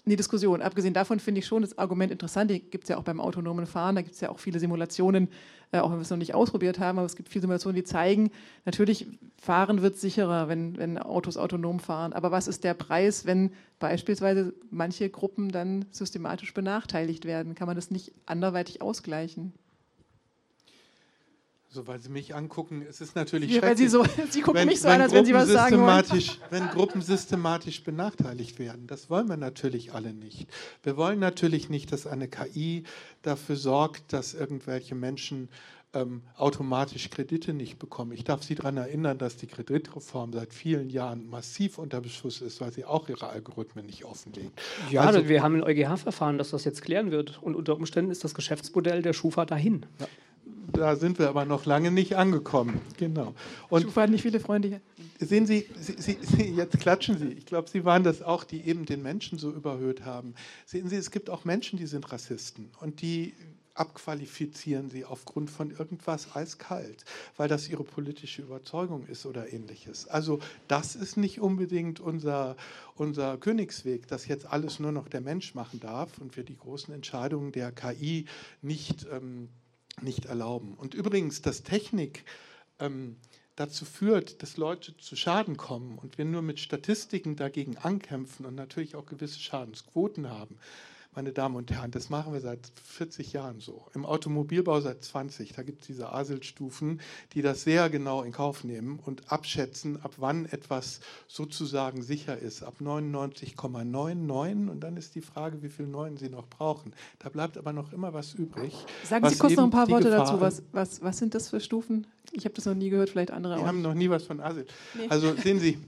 in die Diskussion. Abgesehen davon finde ich schon das Argument interessant, die gibt es ja auch beim autonomen Fahren, da gibt es ja auch viele Simulationen, äh, auch wenn wir es noch nicht ausprobiert haben, aber es gibt viele Simulationen, die zeigen, natürlich, fahren wird sicherer, wenn, wenn Autos autonom fahren. Aber was ist der Preis, wenn beispielsweise manche Gruppen dann systematisch benachteiligt werden? Kann man das nicht anderweitig ausgleichen? So, weil Sie mich angucken, es ist natürlich ja, weil Sie, so, Sie gucken wenn, mich so an, als wenn Sie was sagen wollen. Wenn Gruppen systematisch benachteiligt werden, das wollen wir natürlich alle nicht. Wir wollen natürlich nicht, dass eine KI dafür sorgt, dass irgendwelche Menschen ähm, automatisch Kredite nicht bekommen. Ich darf Sie daran erinnern, dass die Kreditreform seit vielen Jahren massiv unter Beschuss ist, weil sie auch ihre Algorithmen nicht offenlegt. Ja, also, wir haben ein EuGH-Verfahren, das das jetzt klären wird. Und unter Umständen ist das Geschäftsmodell der Schufa dahin. Ja da sind wir aber noch lange nicht angekommen. Genau. Und Schufa hat nicht viele Freunde hier. Sehen Sie, Sie, Sie, jetzt klatschen Sie. Ich glaube, Sie waren das auch, die eben den Menschen so überhöht haben. Sehen Sie, es gibt auch Menschen, die sind Rassisten und die abqualifizieren sie aufgrund von irgendwas eiskalt, weil das ihre politische Überzeugung ist oder ähnliches. Also das ist nicht unbedingt unser, unser Königsweg, dass jetzt alles nur noch der Mensch machen darf und wir die großen Entscheidungen der KI nicht ähm, nicht erlauben. Und übrigens, dass Technik ähm, dazu führt, dass Leute zu Schaden kommen und wir nur mit Statistiken dagegen ankämpfen und natürlich auch gewisse Schadensquoten haben, meine Damen und Herren, das machen wir seit 40 Jahren so. Im Automobilbau seit 20. Da gibt es diese ASIL-Stufen, die das sehr genau in Kauf nehmen und abschätzen, ab wann etwas sozusagen sicher ist. Ab 99,99 und dann ist die Frage, wie viel Neuen Sie noch brauchen. Da bleibt aber noch immer was übrig. Sagen Sie kurz noch ein paar Worte Gefahr dazu. Was, was, was sind das für Stufen? Ich habe das noch nie gehört, vielleicht andere auch. Wir haben noch nie was von ASIL. Nee. Also sehen Sie,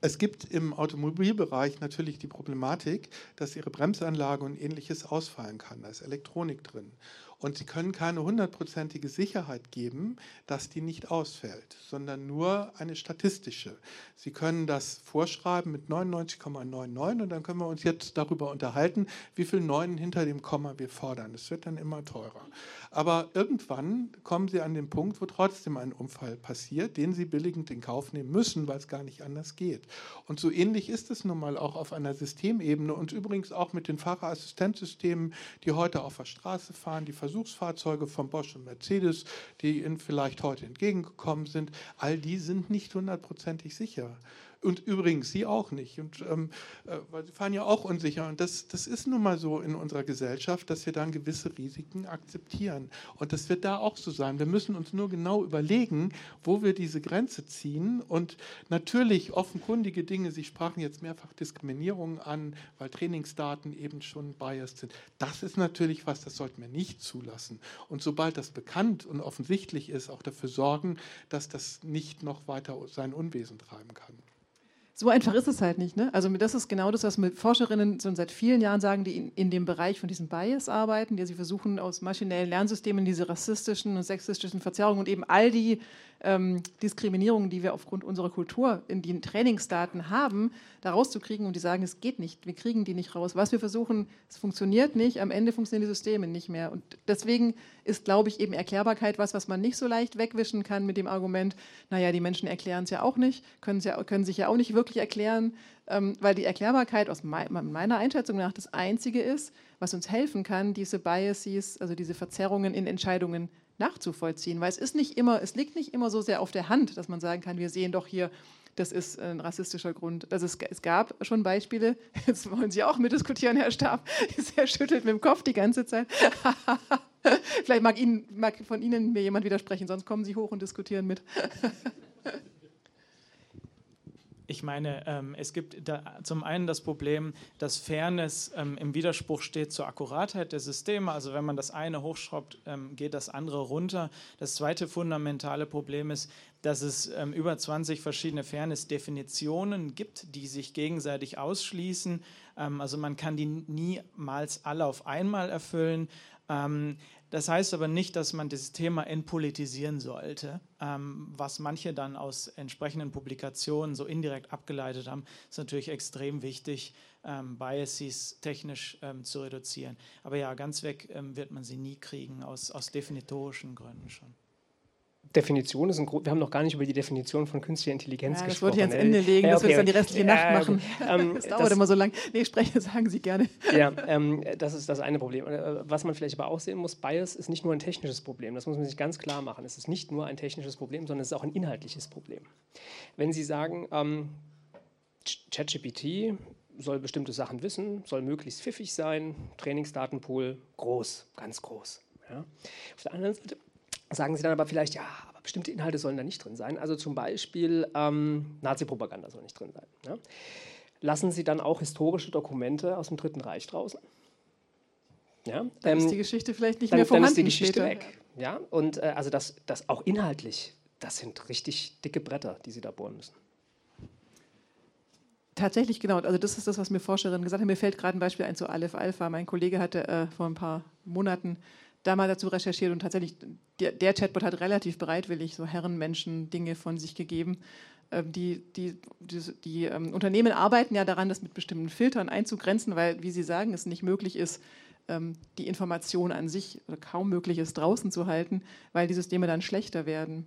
es gibt im Automobilbereich natürlich die Problematik, dass Ihre Bremsanlage und ähnliches ausfallen kann. Da ist Elektronik drin. Und Sie können keine hundertprozentige Sicherheit geben, dass die nicht ausfällt, sondern nur eine statistische. Sie können das vorschreiben mit 99,99 und dann können wir uns jetzt darüber unterhalten, wie viel Neunen hinter dem Komma wir fordern. Es wird dann immer teurer. Aber irgendwann kommen Sie an den Punkt, wo trotzdem ein Unfall passiert, den Sie billigend in Kauf nehmen müssen, weil es gar nicht anders geht. Und so ähnlich ist es nun mal auch auf einer Systemebene und übrigens auch mit den Fahrerassistenzsystemen, die heute auf der Straße fahren, die Versuchsfahrzeuge von Bosch und Mercedes, die Ihnen vielleicht heute entgegengekommen sind, all die sind nicht hundertprozentig sicher. Und übrigens Sie auch nicht. Und, ähm, äh, weil Sie fahren ja auch unsicher. Und das, das ist nun mal so in unserer Gesellschaft, dass wir dann gewisse Risiken akzeptieren. Und das wird da auch so sein. Wir müssen uns nur genau überlegen, wo wir diese Grenze ziehen. Und natürlich offenkundige Dinge, Sie sprachen jetzt mehrfach Diskriminierung an, weil Trainingsdaten eben schon biased sind. Das ist natürlich was, das sollten wir nicht zulassen. Und sobald das bekannt und offensichtlich ist, auch dafür sorgen, dass das nicht noch weiter sein Unwesen treiben kann so einfach ist es halt nicht. Ne? Also das ist genau das, was mit Forscherinnen schon seit vielen Jahren sagen, die in, in dem Bereich von diesem Bias arbeiten, die sie versuchen, aus maschinellen Lernsystemen diese rassistischen und sexistischen Verzerrungen und eben all die ähm, Diskriminierungen, die wir aufgrund unserer Kultur in den Trainingsdaten haben, da rauszukriegen und die sagen, es geht nicht, wir kriegen die nicht raus. Was wir versuchen, es funktioniert nicht, am Ende funktionieren die Systeme nicht mehr. Und deswegen ist, glaube ich, eben Erklärbarkeit was, was man nicht so leicht wegwischen kann mit dem Argument, naja, die Menschen erklären es ja auch nicht, können, ja, können sich ja auch nicht wirklich erklären, ähm, weil die Erklärbarkeit aus meiner Einschätzung nach das Einzige ist, was uns helfen kann, diese Biases, also diese Verzerrungen in Entscheidungen nachzuvollziehen. Weil es ist nicht immer, es liegt nicht immer so sehr auf der Hand, dass man sagen kann, wir sehen doch hier, das ist ein rassistischer Grund. Also es, es gab schon Beispiele, jetzt wollen Sie auch mitdiskutieren, Herr Stab, er schüttelt mit dem Kopf die ganze Zeit. Vielleicht mag, Ihnen, mag von Ihnen mir jemand widersprechen, sonst kommen Sie hoch und diskutieren mit. Ich meine, ähm, es gibt zum einen das Problem, dass Fairness ähm, im Widerspruch steht zur Akkuratheit der Systeme. Also wenn man das eine hochschraubt, ähm, geht das andere runter. Das zweite fundamentale Problem ist, dass es ähm, über 20 verschiedene Fairness-Definitionen gibt, die sich gegenseitig ausschließen. Ähm, also man kann die niemals alle auf einmal erfüllen. Ähm, das heißt aber nicht, dass man dieses Thema entpolitisieren sollte. Ähm, was manche dann aus entsprechenden Publikationen so indirekt abgeleitet haben, ist natürlich extrem wichtig, ähm, Biases technisch ähm, zu reduzieren. Aber ja, ganz weg wird man sie nie kriegen, aus, aus definitorischen Gründen schon. Definition ist ein Grund. Wir haben noch gar nicht über die Definition von künstlicher Intelligenz ja, das gesprochen. Das wollte ich ans Ende legen, ja, okay. dass wir das dann die restliche Nacht machen. Ähm, das dauert das, immer so lang. Nee, spreche, sagen Sie gerne. Ja, ähm, das ist das eine Problem. Äh, was man vielleicht aber auch sehen muss, Bias ist nicht nur ein technisches Problem. Das muss man sich ganz klar machen. Es ist nicht nur ein technisches Problem, sondern es ist auch ein inhaltliches Problem. Wenn Sie sagen, ähm, ChatGPT soll bestimmte Sachen wissen, soll möglichst pfiffig sein, Trainingsdatenpool groß, ganz groß. Ja. Auf der anderen Seite sagen sie dann aber vielleicht, ja, aber bestimmte Inhalte sollen da nicht drin sein. Also zum Beispiel ähm, Nazi-Propaganda soll nicht drin sein. Ja? Lassen Sie dann auch historische Dokumente aus dem Dritten Reich draußen? Ja, dann ähm, ist die Geschichte vielleicht nicht dann, mehr vorhanden. Dann ist die Geschichte später. weg. Ja, und äh, also das, das auch inhaltlich, das sind richtig dicke Bretter, die Sie da bohren müssen. Tatsächlich, genau. Also das ist das, was mir Forscherinnen gesagt haben. Mir fällt gerade ein Beispiel ein zu Aleph Alpha. Mein Kollege hatte äh, vor ein paar Monaten da mal dazu recherchiert und tatsächlich, der, der, Chatbot hat relativ bereitwillig so Herrenmenschen Dinge von sich gegeben. Ähm, die, die, die, die ähm, Unternehmen arbeiten ja daran, das mit bestimmten Filtern einzugrenzen, weil, wie Sie sagen, es nicht möglich ist, ähm, die Information an sich oder kaum möglich ist, draußen zu halten, weil die Systeme dann schlechter werden.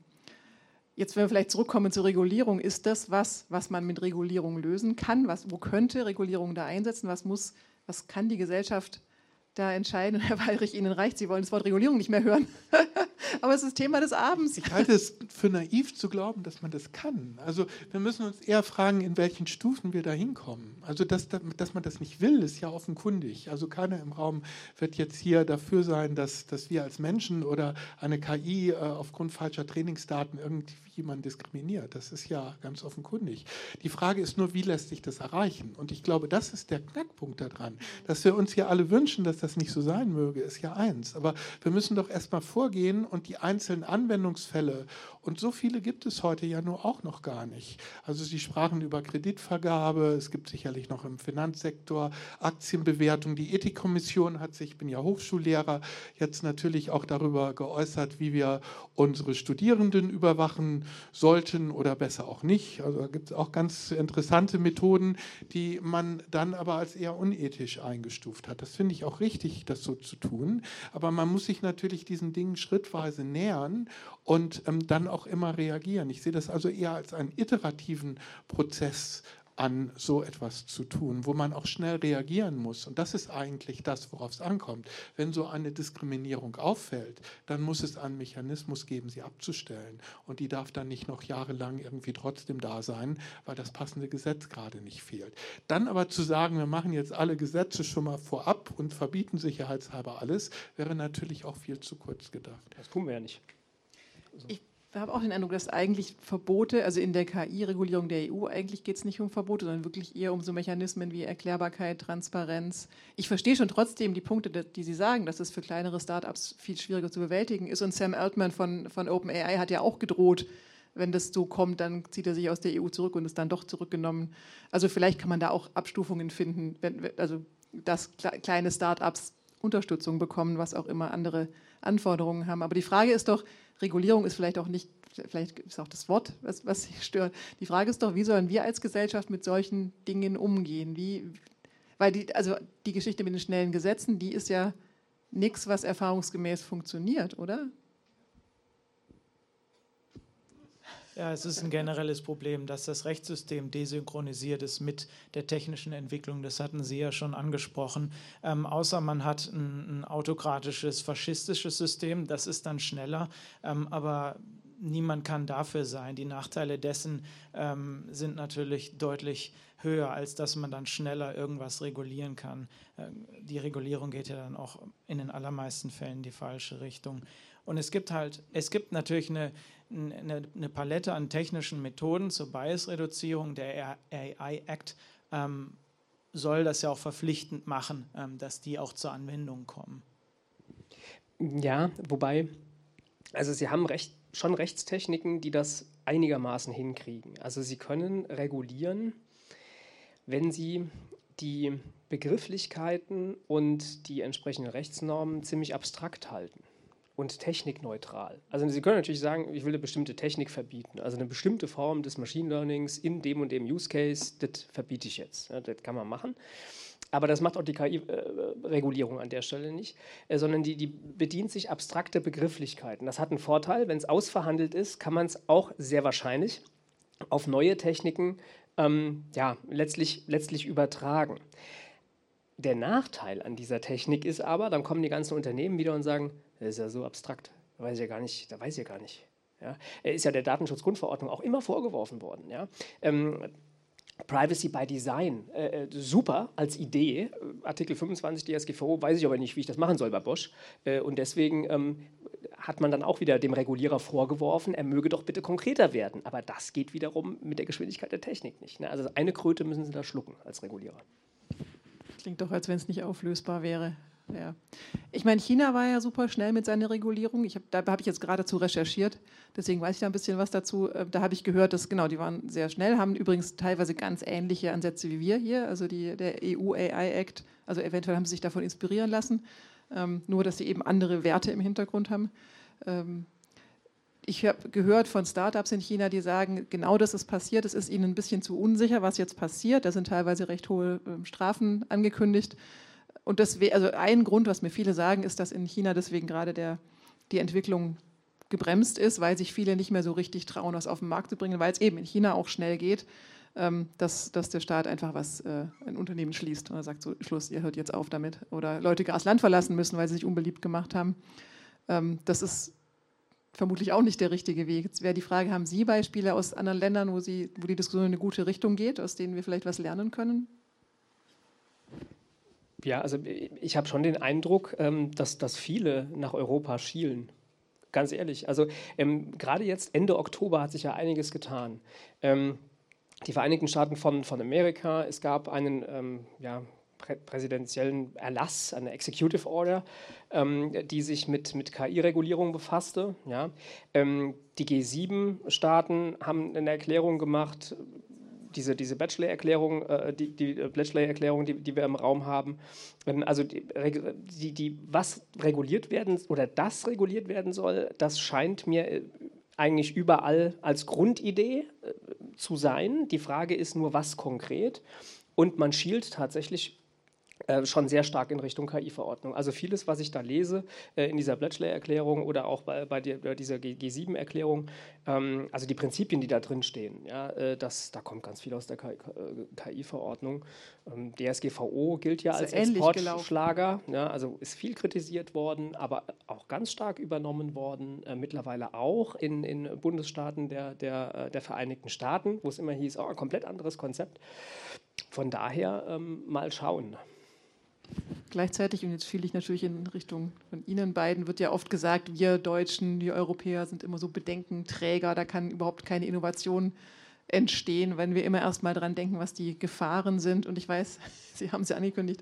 Jetzt, wenn wir vielleicht zurückkommen zur Regulierung, ist das was, was man mit Regulierung lösen kann? Was, wo könnte Regulierung da einsetzen? Was muss, was kann die Gesellschaft da entscheiden. Herr Weilrich, Ihnen reicht, Sie wollen das Wort Regulierung nicht mehr hören. Aber es ist Thema des Abends. Ich halte es für naiv zu glauben, dass man das kann. Also wir müssen uns eher fragen, in welchen Stufen wir da hinkommen. Also dass, dass man das nicht will, ist ja offenkundig. Also keiner im Raum wird jetzt hier dafür sein, dass, dass wir als Menschen oder eine KI äh, aufgrund falscher Trainingsdaten irgendjemand diskriminiert. Das ist ja ganz offenkundig. Die Frage ist nur, wie lässt sich das erreichen? Und ich glaube, das ist der Knackpunkt daran. Dass wir uns hier alle wünschen, dass das nicht so sein möge, ist ja eins. Aber wir müssen doch erstmal vorgehen und die einzelnen Anwendungsfälle, und so viele gibt es heute ja nur auch noch gar nicht. Also Sie sprachen über Kreditvergabe, es gibt sicherlich noch im Finanzsektor Aktienbewertung. Die Ethikkommission hat sich, ich bin ja Hochschullehrer, jetzt natürlich auch darüber geäußert, wie wir unsere Studierenden überwachen sollten oder besser auch nicht. Also da gibt es auch ganz interessante Methoden, die man dann aber als eher unethisch eingestuft hat. Das finde ich auch richtig, das so zu tun. Aber man muss sich natürlich diesen Dingen schrittweise nähern und ähm, dann auch immer reagieren. Ich sehe das also eher als einen iterativen Prozess an so etwas zu tun, wo man auch schnell reagieren muss. Und das ist eigentlich das, worauf es ankommt. Wenn so eine Diskriminierung auffällt, dann muss es einen Mechanismus geben, sie abzustellen. Und die darf dann nicht noch jahrelang irgendwie trotzdem da sein, weil das passende Gesetz gerade nicht fehlt. Dann aber zu sagen, wir machen jetzt alle Gesetze schon mal vorab und verbieten sicherheitshalber alles, wäre natürlich auch viel zu kurz gedacht. Das tun wir ja nicht. Ich ich habe auch den Eindruck, dass eigentlich Verbote, also in der KI-Regulierung der EU, eigentlich geht es nicht um Verbote, sondern wirklich eher um so Mechanismen wie Erklärbarkeit, Transparenz. Ich verstehe schon trotzdem die Punkte, die Sie sagen, dass es für kleinere Startups viel schwieriger zu bewältigen ist. Und Sam Altman von, von OpenAI hat ja auch gedroht, wenn das so kommt, dann zieht er sich aus der EU zurück und ist dann doch zurückgenommen. Also vielleicht kann man da auch Abstufungen finden, wenn, also dass kleine Startups Unterstützung bekommen, was auch immer andere Anforderungen haben. Aber die Frage ist doch, Regulierung ist vielleicht auch nicht, vielleicht ist auch das Wort, was, was sich stört. Die Frage ist doch, wie sollen wir als Gesellschaft mit solchen Dingen umgehen? Wie, weil die, also die Geschichte mit den schnellen Gesetzen, die ist ja nichts, was erfahrungsgemäß funktioniert, oder? Ja, es ist ein generelles Problem, dass das Rechtssystem desynchronisiert ist mit der technischen Entwicklung. Das hatten Sie ja schon angesprochen. Ähm, außer man hat ein, ein, autokratisches, faschistisches System, das ist dann schneller. Ähm, aber niemand kann dafür sein. Die Nachteile dessen ähm, sind natürlich deutlich höher, als dass man dann schneller irgendwas regulieren kann. Ähm, die Regulierung geht ja dann auch in den allermeisten Fällen in die falsche Richtung. Und es gibt halt, es gibt natürlich eine, eine, eine Palette an technischen Methoden zur Bias-Reduzierung. Der AI Act ähm, soll das ja auch verpflichtend machen, ähm, dass die auch zur Anwendung kommen. Ja, wobei, also Sie haben recht, schon Rechtstechniken, die das einigermaßen hinkriegen. Also Sie können regulieren, wenn Sie die Begrifflichkeiten und die entsprechenden Rechtsnormen ziemlich abstrakt halten und technikneutral. Also Sie können natürlich sagen, ich will eine bestimmte Technik verbieten, also eine bestimmte Form des Machine Learnings in dem und dem Use Case, das verbiete ich jetzt. Ja, das kann man machen. Aber das macht auch die KI-Regulierung an der Stelle nicht, äh, sondern die, die bedient sich abstrakter Begrifflichkeiten. Das hat einen Vorteil, wenn es ausverhandelt ist, kann man es auch sehr wahrscheinlich auf neue Techniken ähm, ja, letztlich, letztlich übertragen. Der Nachteil an dieser Technik ist aber, dann kommen die ganzen Unternehmen wieder und sagen, das ist ja so abstrakt, da weiß ich ja gar nicht, da weiß ich ja gar nicht. Ja, ist ja der Datenschutzgrundverordnung auch immer vorgeworfen worden. Ja. Ähm, Privacy by Design, äh, äh super als Idee. Artikel 25 DSGVO, weiß ich aber nicht, wie ich das machen soll bei Bosch. Äh, und deswegen ähm, hat man dann auch wieder dem Regulierer vorgeworfen, er möge doch bitte konkreter werden. Aber das geht wiederum mit der Geschwindigkeit der Technik nicht. Ne? Also eine Kröte müssen Sie da schlucken als Regulierer. Klingt doch, als wenn es nicht auflösbar wäre. Ja. Ich meine, China war ja super schnell mit seiner Regulierung. Ich hab, da habe ich jetzt geradezu recherchiert, deswegen weiß ich da ein bisschen was dazu. Äh, da habe ich gehört, dass genau, die waren sehr schnell, haben übrigens teilweise ganz ähnliche Ansätze wie wir hier, also die, der EU AI Act. Also eventuell haben sie sich davon inspirieren lassen, ähm, nur dass sie eben andere Werte im Hintergrund haben. Ähm, ich habe gehört von Startups in China, die sagen, genau das ist passiert. Es ist ihnen ein bisschen zu unsicher, was jetzt passiert. Da sind teilweise recht hohe äh, Strafen angekündigt und das also ein Grund, was mir viele sagen, ist, dass in China deswegen gerade der, die Entwicklung gebremst ist, weil sich viele nicht mehr so richtig trauen, was auf den Markt zu bringen, weil es eben in China auch schnell geht, ähm, dass, dass der Staat einfach was, äh, ein Unternehmen schließt oder sagt so, Schluss, ihr hört jetzt auf damit. Oder Leute das Land verlassen müssen, weil sie sich unbeliebt gemacht haben. Ähm, das ist vermutlich auch nicht der richtige Weg. Jetzt wäre die Frage, haben Sie Beispiele aus anderen Ländern, wo, Sie, wo die Diskussion in eine gute Richtung geht, aus denen wir vielleicht was lernen können? Ja, also ich habe schon den Eindruck, ähm, dass, dass viele nach Europa schielen. Ganz ehrlich. Also ähm, gerade jetzt Ende Oktober hat sich ja einiges getan. Ähm, die Vereinigten Staaten von, von Amerika, es gab einen ähm, ja, prä präsidentiellen Erlass, eine Executive Order, ähm, die sich mit, mit KI-Regulierung befasste. Ja. Ähm, die G7-Staaten haben eine Erklärung gemacht, diese, diese Bachelor-Erklärung, äh, die, die Bachelor-Erklärung, die, die wir im Raum haben, ähm, also die, die, die, was reguliert werden oder das reguliert werden soll, das scheint mir äh, eigentlich überall als Grundidee äh, zu sein. Die Frage ist nur, was konkret. Und man schielt tatsächlich äh, schon sehr stark in Richtung KI-Verordnung. Also vieles, was ich da lese äh, in dieser Bletchley-Erklärung oder auch bei, bei, die, bei dieser G7-Erklärung, ähm, also die Prinzipien, die da drin stehen, ja, äh, das, da kommt ganz viel aus der KI-Verordnung. Äh, ähm, DSGVO gilt ja als Exportschlager, ja, also ist viel kritisiert worden, aber auch ganz stark übernommen worden, äh, mittlerweile auch in, in Bundesstaaten der, der, der Vereinigten Staaten, wo es immer hieß, oh, ein komplett anderes Konzept. Von daher ähm, mal schauen. Gleichzeitig, und jetzt fiel ich natürlich in Richtung von Ihnen beiden, wird ja oft gesagt, wir Deutschen, die Europäer sind immer so Bedenkenträger, da kann überhaupt keine Innovation entstehen, wenn wir immer erst mal daran denken, was die Gefahren sind. Und ich weiß, Sie haben es ja angekündigt,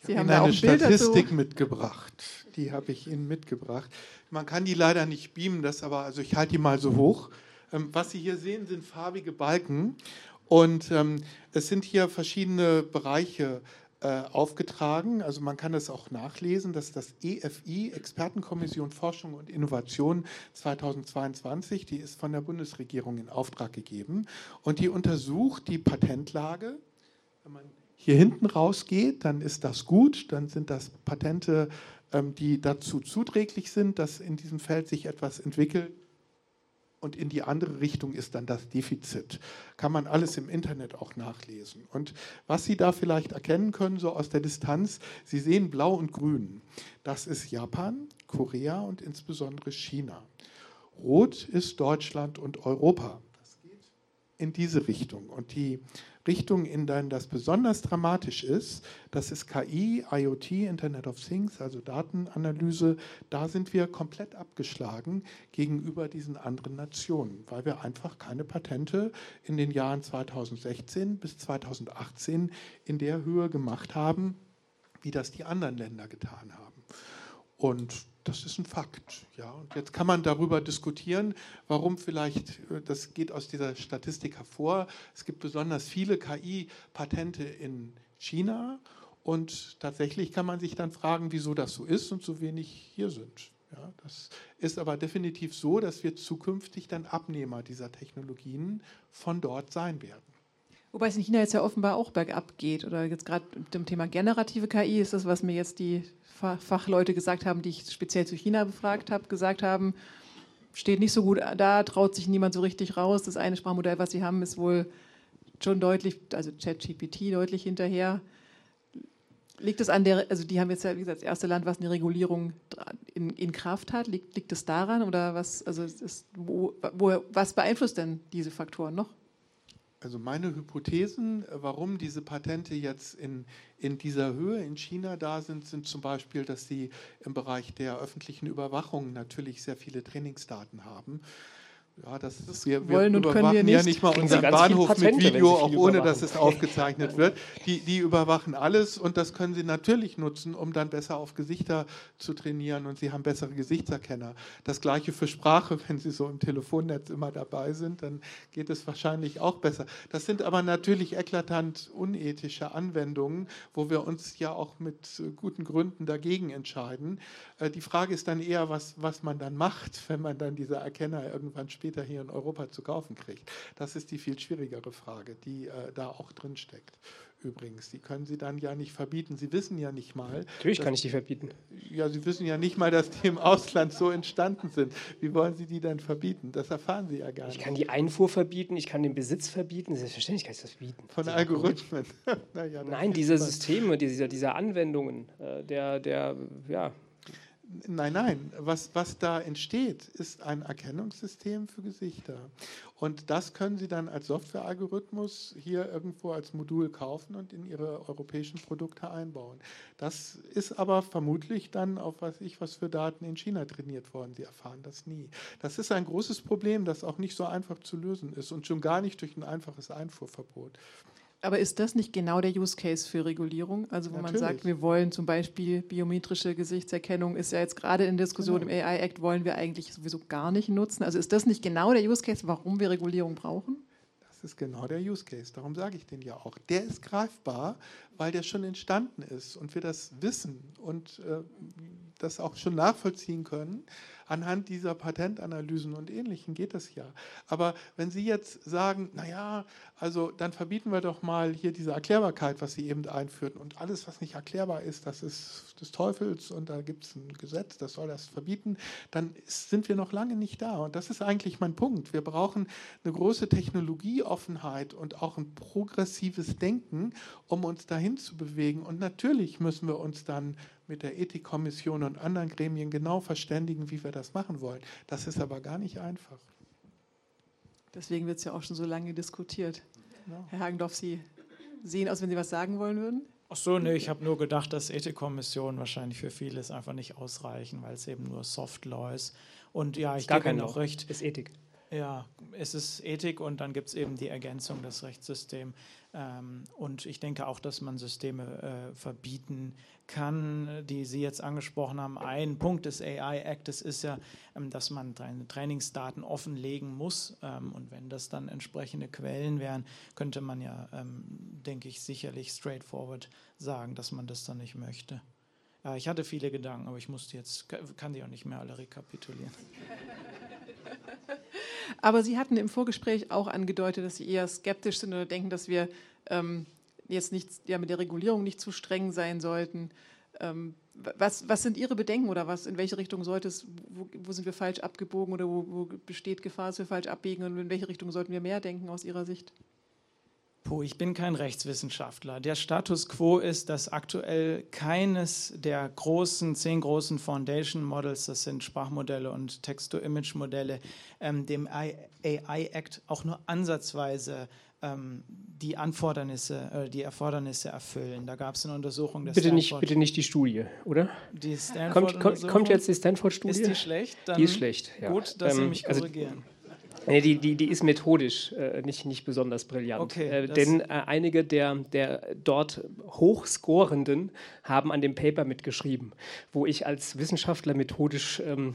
Sie ich haben da auch eine Bild Statistik dazu. mitgebracht. Die habe ich Ihnen mitgebracht. Man kann die leider nicht beamen, das aber, also ich halte die mal so hoch. Ähm, was Sie hier sehen, sind farbige Balken. Und ähm, es sind hier verschiedene Bereiche aufgetragen. Also man kann es auch nachlesen, dass das EFI, Expertenkommission Forschung und Innovation 2022, die ist von der Bundesregierung in Auftrag gegeben und die untersucht die Patentlage. Wenn man hier hinten rausgeht, dann ist das gut, dann sind das Patente, ähm, die dazu zuträglich sind, dass in diesem Feld sich etwas entwickelt und in die andere Richtung ist dann das Defizit. Kann man alles im Internet auch nachlesen. Und was Sie da vielleicht erkennen können, so aus der Distanz, Sie sehen blau und grün. Das ist Japan, Korea und insbesondere China. Rot ist Deutschland und Europa. Das geht in diese Richtung. Und die Richtung, in denen das besonders dramatisch ist, das ist KI, IoT, Internet of Things, also Datenanalyse. Da sind wir komplett abgeschlagen gegenüber diesen anderen Nationen, weil wir einfach keine Patente in den Jahren 2016 bis 2018 in der Höhe gemacht haben, wie das die anderen Länder getan haben. Und das ist ein Fakt. Ja. Und jetzt kann man darüber diskutieren, warum vielleicht, äh, das geht aus dieser Statistik hervor, es gibt besonders viele KI-Patente in China. Und tatsächlich kann man sich dann fragen, wieso das so ist und so wenig hier sind. Ja, das ist aber definitiv so, dass wir zukünftig dann Abnehmer dieser Technologien von dort sein werden. Wobei es in China jetzt ja offenbar auch bergab geht. Oder jetzt gerade mit dem Thema generative KI ist das, was mir jetzt die Fachleute gesagt haben, die ich speziell zu China befragt habe, gesagt haben, steht nicht so gut da, traut sich niemand so richtig raus. Das eine Sprachmodell, was sie haben, ist wohl schon deutlich, also ChatGPT deutlich hinterher. Liegt es an der, also die haben jetzt ja, wie gesagt, das erste Land, was eine Regulierung in, in Kraft hat. Liegt, liegt es daran oder was, also ist, wo, wo, was beeinflusst denn diese Faktoren noch? Also meine Hypothesen, warum diese Patente jetzt in, in dieser Höhe in China da sind, sind zum Beispiel, dass sie im Bereich der öffentlichen Überwachung natürlich sehr viele Trainingsdaten haben. Ja, das ist, wir, wir Wollen und können wir nicht. ja nicht mal unseren Bahnhof Patente, mit Video, auch ohne dass es aufgezeichnet wird. Die, die überwachen alles und das können sie natürlich nutzen, um dann besser auf Gesichter zu trainieren und sie haben bessere Gesichtserkenner. Das gleiche für Sprache, wenn sie so im Telefonnetz immer dabei sind, dann geht es wahrscheinlich auch besser. Das sind aber natürlich eklatant unethische Anwendungen, wo wir uns ja auch mit guten Gründen dagegen entscheiden. Äh, die Frage ist dann eher, was, was man dann macht, wenn man dann diese Erkenner irgendwann später später hier in Europa zu kaufen kriegt. Das ist die viel schwierigere Frage, die äh, da auch drin steckt. Übrigens, die können Sie dann ja nicht verbieten. Sie wissen ja nicht mal. Natürlich dass, kann ich die verbieten. Ja, Sie wissen ja nicht mal, dass die im Ausland so entstanden sind. Wie wollen Sie die dann verbieten? Das erfahren Sie ja gar nicht. Ich kann die Einfuhr verbieten, ich kann den Besitz verbieten. Selbstverständlich kann ich das verbieten. Von Algorithmen. naja, Nein, diese Systeme, diese, diese Anwendungen, äh, der, der, ja, Nein, nein. Was, was da entsteht, ist ein Erkennungssystem für Gesichter. Und das können Sie dann als Softwarealgorithmus hier irgendwo als Modul kaufen und in Ihre europäischen Produkte einbauen. Das ist aber vermutlich dann auf was ich was für Daten in China trainiert worden. Sie erfahren das nie. Das ist ein großes Problem, das auch nicht so einfach zu lösen ist und schon gar nicht durch ein einfaches Einfuhrverbot. Aber ist das nicht genau der Use Case für Regulierung? Also wo Natürlich. man sagt, wir wollen zum Beispiel biometrische Gesichtserkennung, ist ja jetzt gerade in Diskussion genau. im AI-Act, wollen wir eigentlich sowieso gar nicht nutzen. Also ist das nicht genau der Use Case, warum wir Regulierung brauchen? Das ist genau der Use Case. Darum sage ich den ja auch. Der ist greifbar, weil der schon entstanden ist und wir das wissen und äh, das auch schon nachvollziehen können anhand dieser Patentanalysen und Ähnlichem geht das ja. Aber wenn Sie jetzt sagen, naja, also dann verbieten wir doch mal hier diese Erklärbarkeit, was Sie eben einführten und alles, was nicht erklärbar ist, das ist des Teufels und da gibt es ein Gesetz, das soll das verbieten, dann sind wir noch lange nicht da. Und das ist eigentlich mein Punkt. Wir brauchen eine große Technologieoffenheit und auch ein progressives Denken, um uns dahin zu bewegen. Und natürlich müssen wir uns dann mit der Ethikkommission und anderen Gremien genau verständigen, wie wir das machen wollen. Das ist aber gar nicht einfach. Deswegen wird es ja auch schon so lange diskutiert. Genau. Herr Hagendorf, Sie sehen aus, wenn Sie was sagen wollen würden. Ach so, nee, ich habe nur gedacht, dass Ethikkommissionen wahrscheinlich für vieles einfach nicht ausreichen, weil es eben nur Soft Law ist. Und ja, ich gebe Ihnen auch recht. Ist Ethik. Ja, es ist Ethik und dann gibt es eben die Ergänzung, das Rechtssystem. Ähm, und ich denke auch, dass man Systeme äh, verbieten kann, die Sie jetzt angesprochen haben. Ein Punkt des AI-Actes ist ja, ähm, dass man Trainingsdaten offenlegen muss. Ähm, und wenn das dann entsprechende Quellen wären, könnte man ja, denke ich, sicherlich straightforward sagen, dass man das dann nicht möchte. Ja, ich hatte viele Gedanken, aber ich musste jetzt, kann die auch nicht mehr alle rekapitulieren. Aber Sie hatten im Vorgespräch auch angedeutet, dass Sie eher skeptisch sind oder denken, dass wir ähm, jetzt nicht, ja, mit der Regulierung nicht zu streng sein sollten. Ähm, was, was, sind Ihre Bedenken oder was, in welche Richtung sollte es, wo, wo sind wir falsch abgebogen oder wo, wo, besteht Gefahr, dass wir falsch abbiegen und in welche Richtung sollten wir mehr denken aus Ihrer Sicht? Puh, ich bin kein Rechtswissenschaftler. Der Status quo ist, dass aktuell keines der großen, zehn großen Foundation Models, das sind Sprachmodelle und Text-to-Image-Modelle, ähm, dem AI-Act auch nur ansatzweise ähm, die Anfordernisse, äh, die Erfordernisse erfüllen. Da gab es eine Untersuchung bitte Stanford. Nicht, bitte nicht die Studie, oder? Die Stanford kommt, kommt, kommt jetzt die Stanford-Studie? Ist die schlecht? Dann die ist schlecht, ja. Gut, dass ähm, Sie mich also korrigieren. Also, Nee, die, die, die ist methodisch äh, nicht, nicht besonders brillant. Okay, äh, denn äh, einige der, der dort Hochscorenden haben an dem Paper mitgeschrieben, wo ich als Wissenschaftler methodisch ähm,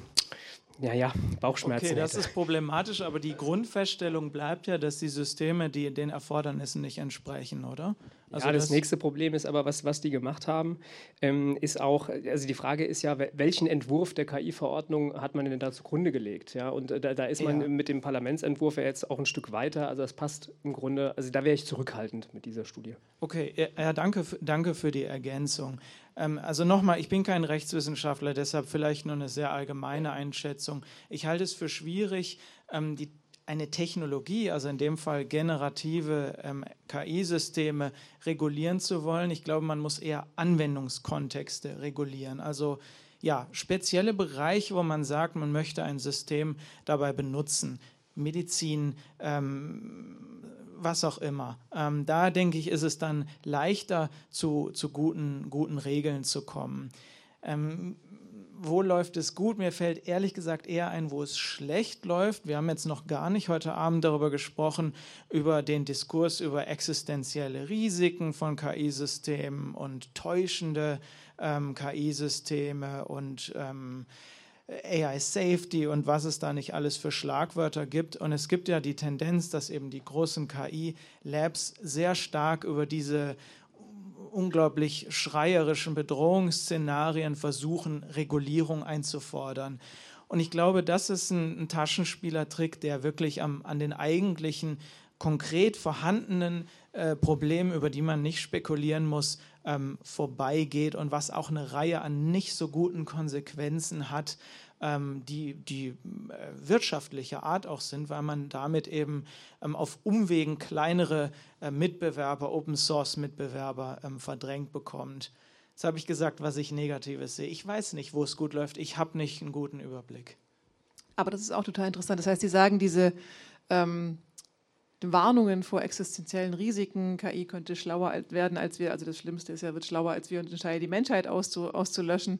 ja, ja, Bauchschmerzen. Okay, das hätte. ist problematisch, aber die Grundfeststellung bleibt ja, dass die Systeme die den Erfordernissen nicht entsprechen, oder? Also ja, das, das, nächste Problem ist aber, was, was die gemacht haben, ähm, ist auch, also die Frage ist ja, welchen Entwurf der KI-Verordnung hat man denn da zugrunde gelegt? Ja? Und äh, da, da, ist man ja. mit dem Parlamentsentwurf ja jetzt auch ein Stück weiter. Also das passt im Grunde, also da wäre ich zurückhaltend mit dieser Studie. Okay, ja, danke, danke für die Ergänzung. Ähm, also nochmal, ich bin kein Rechtswissenschaftler, deshalb vielleicht nur eine sehr allgemeine Einschätzung. Ich halte es für schwierig, ähm, die eine Technologie, also in dem Fall generative ähm, KI-Systeme, regulieren zu wollen. Ich glaube, man muss eher Anwendungskontexte regulieren. Also ja, spezielle Bereiche, wo man sagt, man möchte ein System dabei benutzen. Medizin, ähm, was auch immer. Ähm, da denke ich, ist es dann leichter, zu, zu guten, guten Regeln zu kommen. Ähm, wo läuft es gut? Mir fällt ehrlich gesagt eher ein, wo es schlecht läuft. Wir haben jetzt noch gar nicht heute Abend darüber gesprochen, über den Diskurs über existenzielle Risiken von KI-Systemen und täuschende ähm, KI-Systeme und ähm, AI Safety und was es da nicht alles für Schlagwörter gibt. Und es gibt ja die Tendenz, dass eben die großen KI-Labs sehr stark über diese unglaublich schreierischen Bedrohungsszenarien versuchen, Regulierung einzufordern. Und ich glaube, das ist ein, ein Taschenspielertrick, der wirklich am, an den eigentlichen konkret vorhandenen äh, Problemen, über die man nicht spekulieren muss, ähm, vorbeigeht und was auch eine Reihe an nicht so guten Konsequenzen hat, die, die äh, wirtschaftlicher Art auch sind, weil man damit eben ähm, auf Umwegen kleinere äh, Mitbewerber, Open Source Mitbewerber ähm, verdrängt bekommt. Jetzt habe ich gesagt, was ich Negatives sehe. Ich weiß nicht, wo es gut läuft. Ich habe nicht einen guten Überblick. Aber das ist auch total interessant. Das heißt, Sie sagen, diese ähm, Warnungen vor existenziellen Risiken, KI könnte schlauer werden als wir, also das Schlimmste ist ja, wird schlauer als wir und entscheidet die Menschheit auszu, auszulöschen.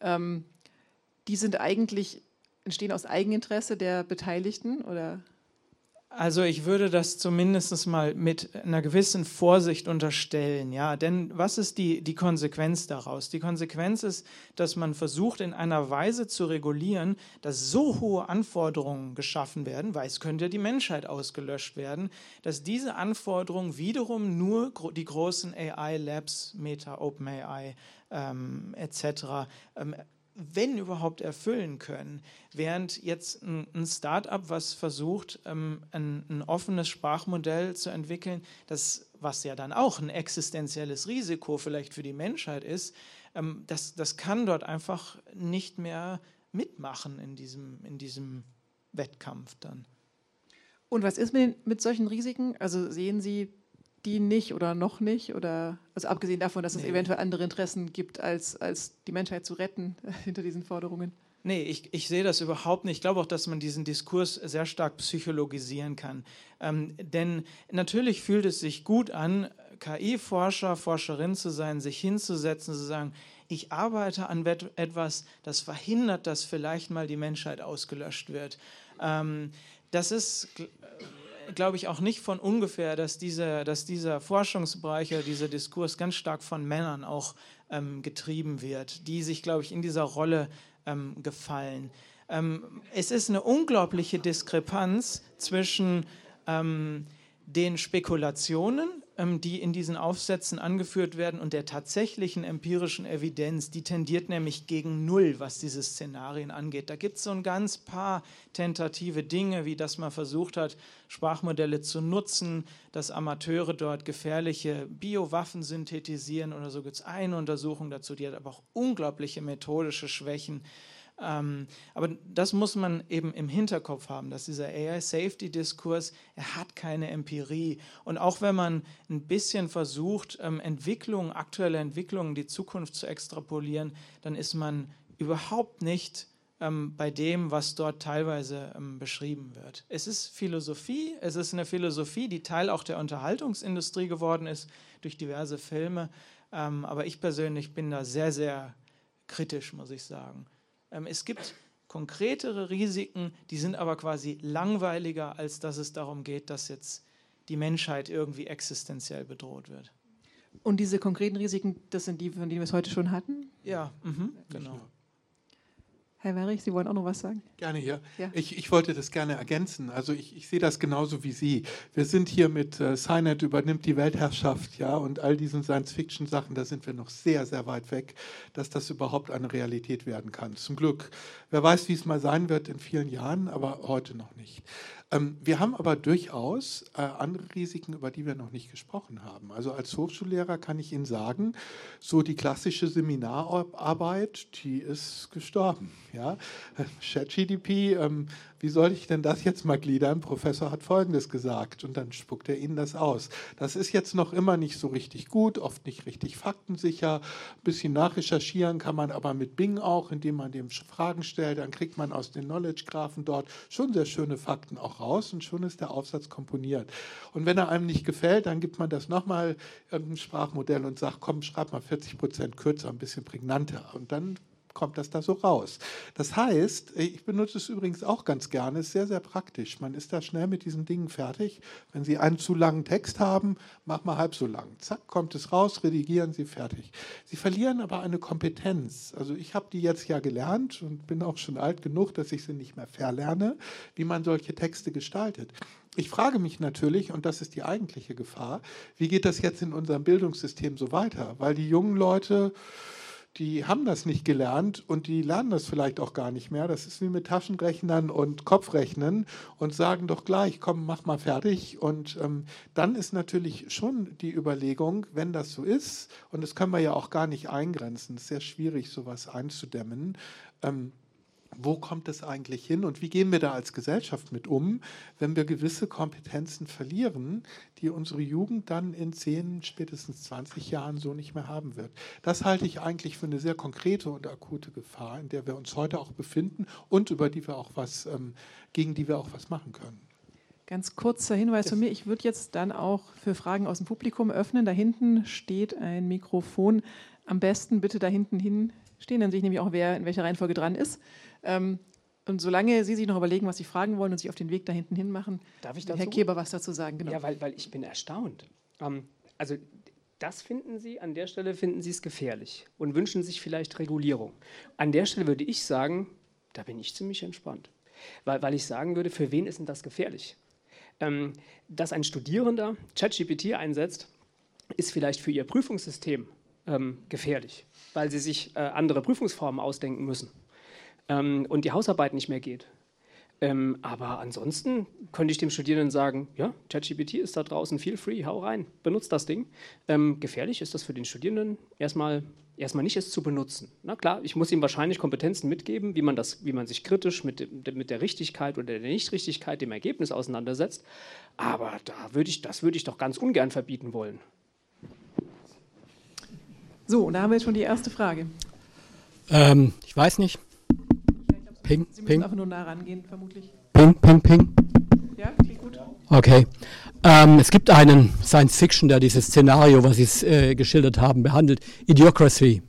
Ähm, die sind eigentlich, entstehen aus Eigeninteresse der Beteiligten oder? Also ich würde das zumindest mal mit einer gewissen Vorsicht unterstellen, ja. Denn was ist die, die Konsequenz daraus? Die Konsequenz ist, dass man versucht, in einer Weise zu regulieren, dass so hohe Anforderungen geschaffen werden, weil es könnte ja die Menschheit ausgelöscht werden, dass diese Anforderungen wiederum nur die großen AI-Labs, Meta, OpenAI ähm, etc. Ähm, wenn überhaupt, erfüllen können. Während jetzt ein, ein Start-up, was versucht, ähm, ein, offenes Sprachmodell zu entwickeln, das, was ja dann auch ein existenzielles Risiko vielleicht für die Menschheit ist, ähm, das, das kann dort einfach nicht mehr mitmachen in diesem, in diesem Wettkampf dann. Und was ist mit, mit solchen Risiken? Also sehen Sie die nicht oder noch nicht? Oder also abgesehen davon, dass es eventuell andere Interessen gibt, als, als die Menschheit zu retten hinter diesen Forderungen? Nee, ich, ich sehe das überhaupt nicht. Ich glaube auch, dass man diesen Diskurs sehr stark psychologisieren kann. Ähm, denn natürlich fühlt es sich gut an, KI-Forscher, Forscherin zu sein, sich hinzusetzen, zu sagen, ich arbeite an etwas, das verhindert, dass vielleicht mal die Menschheit ausgelöscht wird. Ähm, das ist glaube ich, auch nicht von ungefähr, dass, diese, dass dieser Forschungsbereich oder dieser Diskurs ganz stark von Männern auch ähm, getrieben wird, die sich, glaube ich, in dieser Rolle ähm, gefallen. Ähm, es ist eine unglaubliche Diskrepanz zwischen ähm, den Spekulationen, die in diesen Aufsätzen angeführt werden und der tatsächlichen empirischen Evidenz, die tendiert nämlich gegen Null, was diese Szenarien angeht. Da gibt es so ein ganz paar tentative Dinge, wie dass man versucht hat, Sprachmodelle zu nutzen, dass Amateure dort gefährliche Biowaffen synthetisieren oder so gibt es eine Untersuchung dazu, die hat aber auch unglaubliche methodische Schwächen. Ähm, aber das muss man eben im Hinterkopf haben, dass dieser AI-Safety-Diskurs, er hat keine Empirie. Und auch wenn man ein bisschen versucht, ähm, Entwicklungen, aktuelle Entwicklungen, die Zukunft zu extrapolieren, dann ist man überhaupt nicht ähm, bei dem, was dort teilweise beschrieben wird. Es ist Philosophie, es ist eine Philosophie, die Teil auch der Unterhaltungsindustrie geworden ist durch diverse Filme. Aber ich persönlich bin da sehr, sehr kritisch, muss ich sagen. Ähm, es gibt konkretere Risiken, die sind aber quasi langweiliger, als dass es darum geht, dass jetzt die Menschheit irgendwie existenziell bedroht wird. Und diese konkreten Risiken, das sind die, von denen wir es heute schon hatten? Ja, mhm, genau. Herr Werich, Sie wollen auch noch was sagen? Gerne hier. Ja. Ich, ich wollte das gerne ergänzen. Also ich, ich sehe das genauso wie Sie. Wir sind hier mit äh, Cynet übernimmt die Weltherrschaft, ja, und all diesen Science-Fiction-Sachen, da sind wir noch sehr, sehr weit weg, dass das überhaupt eine Realität werden kann. Zum Glück. Wer weiß, wie es mal sein wird in vielen Jahren, aber heute noch nicht. Ähm, wir haben aber durchaus äh, andere Risiken, über die wir noch nicht gesprochen haben. Also als Hochschullehrer kann ich Ihnen sagen, so die klassische Seminararbeit, die ist gestorben. Ja? ChatGDP, ähm, wie soll ich denn das jetzt mal gliedern? Professor hat Folgendes gesagt und dann spuckt er Ihnen das aus. Das ist jetzt noch immer nicht so richtig gut, oft nicht richtig faktensicher. Ein bisschen nachrecherchieren kann man aber mit Bing auch, indem man dem Fragen stellt. Dann kriegt man aus den Knowledge-Graphen dort schon sehr schöne Fakten auch raus und schon ist der Aufsatz komponiert. Und wenn er einem nicht gefällt, dann gibt man das nochmal irgendein Sprachmodell und sagt, komm, schreib mal 40 Prozent kürzer, ein bisschen prägnanter. Und dann kommt das da so raus. Das heißt, ich benutze es übrigens auch ganz gerne, ist sehr, sehr praktisch. Man ist da schnell mit diesen Dingen fertig. Wenn Sie einen zu langen Text haben, mach mal halb so lang. Zack, kommt es raus, redigieren Sie fertig. Sie verlieren aber eine Kompetenz. Also ich habe die jetzt ja gelernt und bin auch schon alt genug, dass ich sie nicht mehr verlerne, wie man solche Texte gestaltet. Ich frage mich natürlich, und das ist die eigentliche Gefahr, wie geht das jetzt in unserem Bildungssystem so weiter? Weil die jungen Leute, die haben das nicht gelernt und die lernen das vielleicht auch gar nicht mehr. Das ist wie mit Taschenrechnern und Kopfrechnen und sagen doch gleich, komm, mach mal fertig. Und ähm, dann ist natürlich schon die Überlegung, wenn das so ist, und das können wir ja auch gar nicht eingrenzen, ist sehr schwierig, sowas einzudämmen. Ähm, wo kommt es eigentlich hin und wie gehen wir da als Gesellschaft mit um, wenn wir gewisse Kompetenzen verlieren, die unsere Jugend dann in 10, spätestens 20 Jahren so nicht mehr haben wird. Das halte ich eigentlich für eine sehr konkrete und akute Gefahr, in der wir uns heute auch befinden und über die wir auch was, ähm, gegen die wir auch was machen können. Ganz kurzer Hinweis von mir. Ich würde jetzt dann auch für Fragen aus dem Publikum öffnen. Da hinten steht ein Mikrofon. Am besten bitte da hinten hinstehen, dann sehe ich nämlich auch, wer in welcher Reihenfolge dran ist. Ähm, und solange Sie sich noch überlegen, was Sie fragen wollen und sich auf den Weg da hinten hin machen, Darf ich dazu? Herr Keber was dazu sagen. Genau. Ja, weil, weil ich bin erstaunt. Ähm, also das finden Sie, an der Stelle finden Sie es gefährlich und wünschen sich vielleicht Regulierung. An der Stelle würde ich sagen, da bin ich ziemlich entspannt. Weil, weil ich sagen würde, für wen ist denn das gefährlich? Ähm, dass ein Studierender ChatGPT einsetzt, ist vielleicht für ihr Prüfungssystem ähm, gefährlich, weil sie sich äh, andere Prüfungsformen ausdenken müssen ähm, und die Hausarbeit nicht mehr geht. Ähm, aber ansonsten könnte ich dem Studierenden sagen, ja, ChatGPT ist da draußen, feel free, hau rein, benutzt das Ding. Ähm, gefährlich ist das für den Studierenden erstmal, erstmal nicht, es zu benutzen. Na klar, ich muss ihm wahrscheinlich Kompetenzen mitgeben, wie man, das, wie man sich kritisch mit, mit der Richtigkeit oder der Nichtrichtigkeit dem Ergebnis auseinandersetzt. Aber da würde ich, das würde ich doch ganz ungern verbieten wollen. So, da haben wir jetzt schon die erste Frage. Ähm, ich weiß nicht. Ping, Sie müssen ping. einfach nur nah rangehen, vermutlich. Ping, ping, ping. Ja, klingt gut. Okay. Ähm, es gibt einen Science Fiction, der dieses Szenario, was Sie äh, geschildert haben, behandelt. Idiocracy.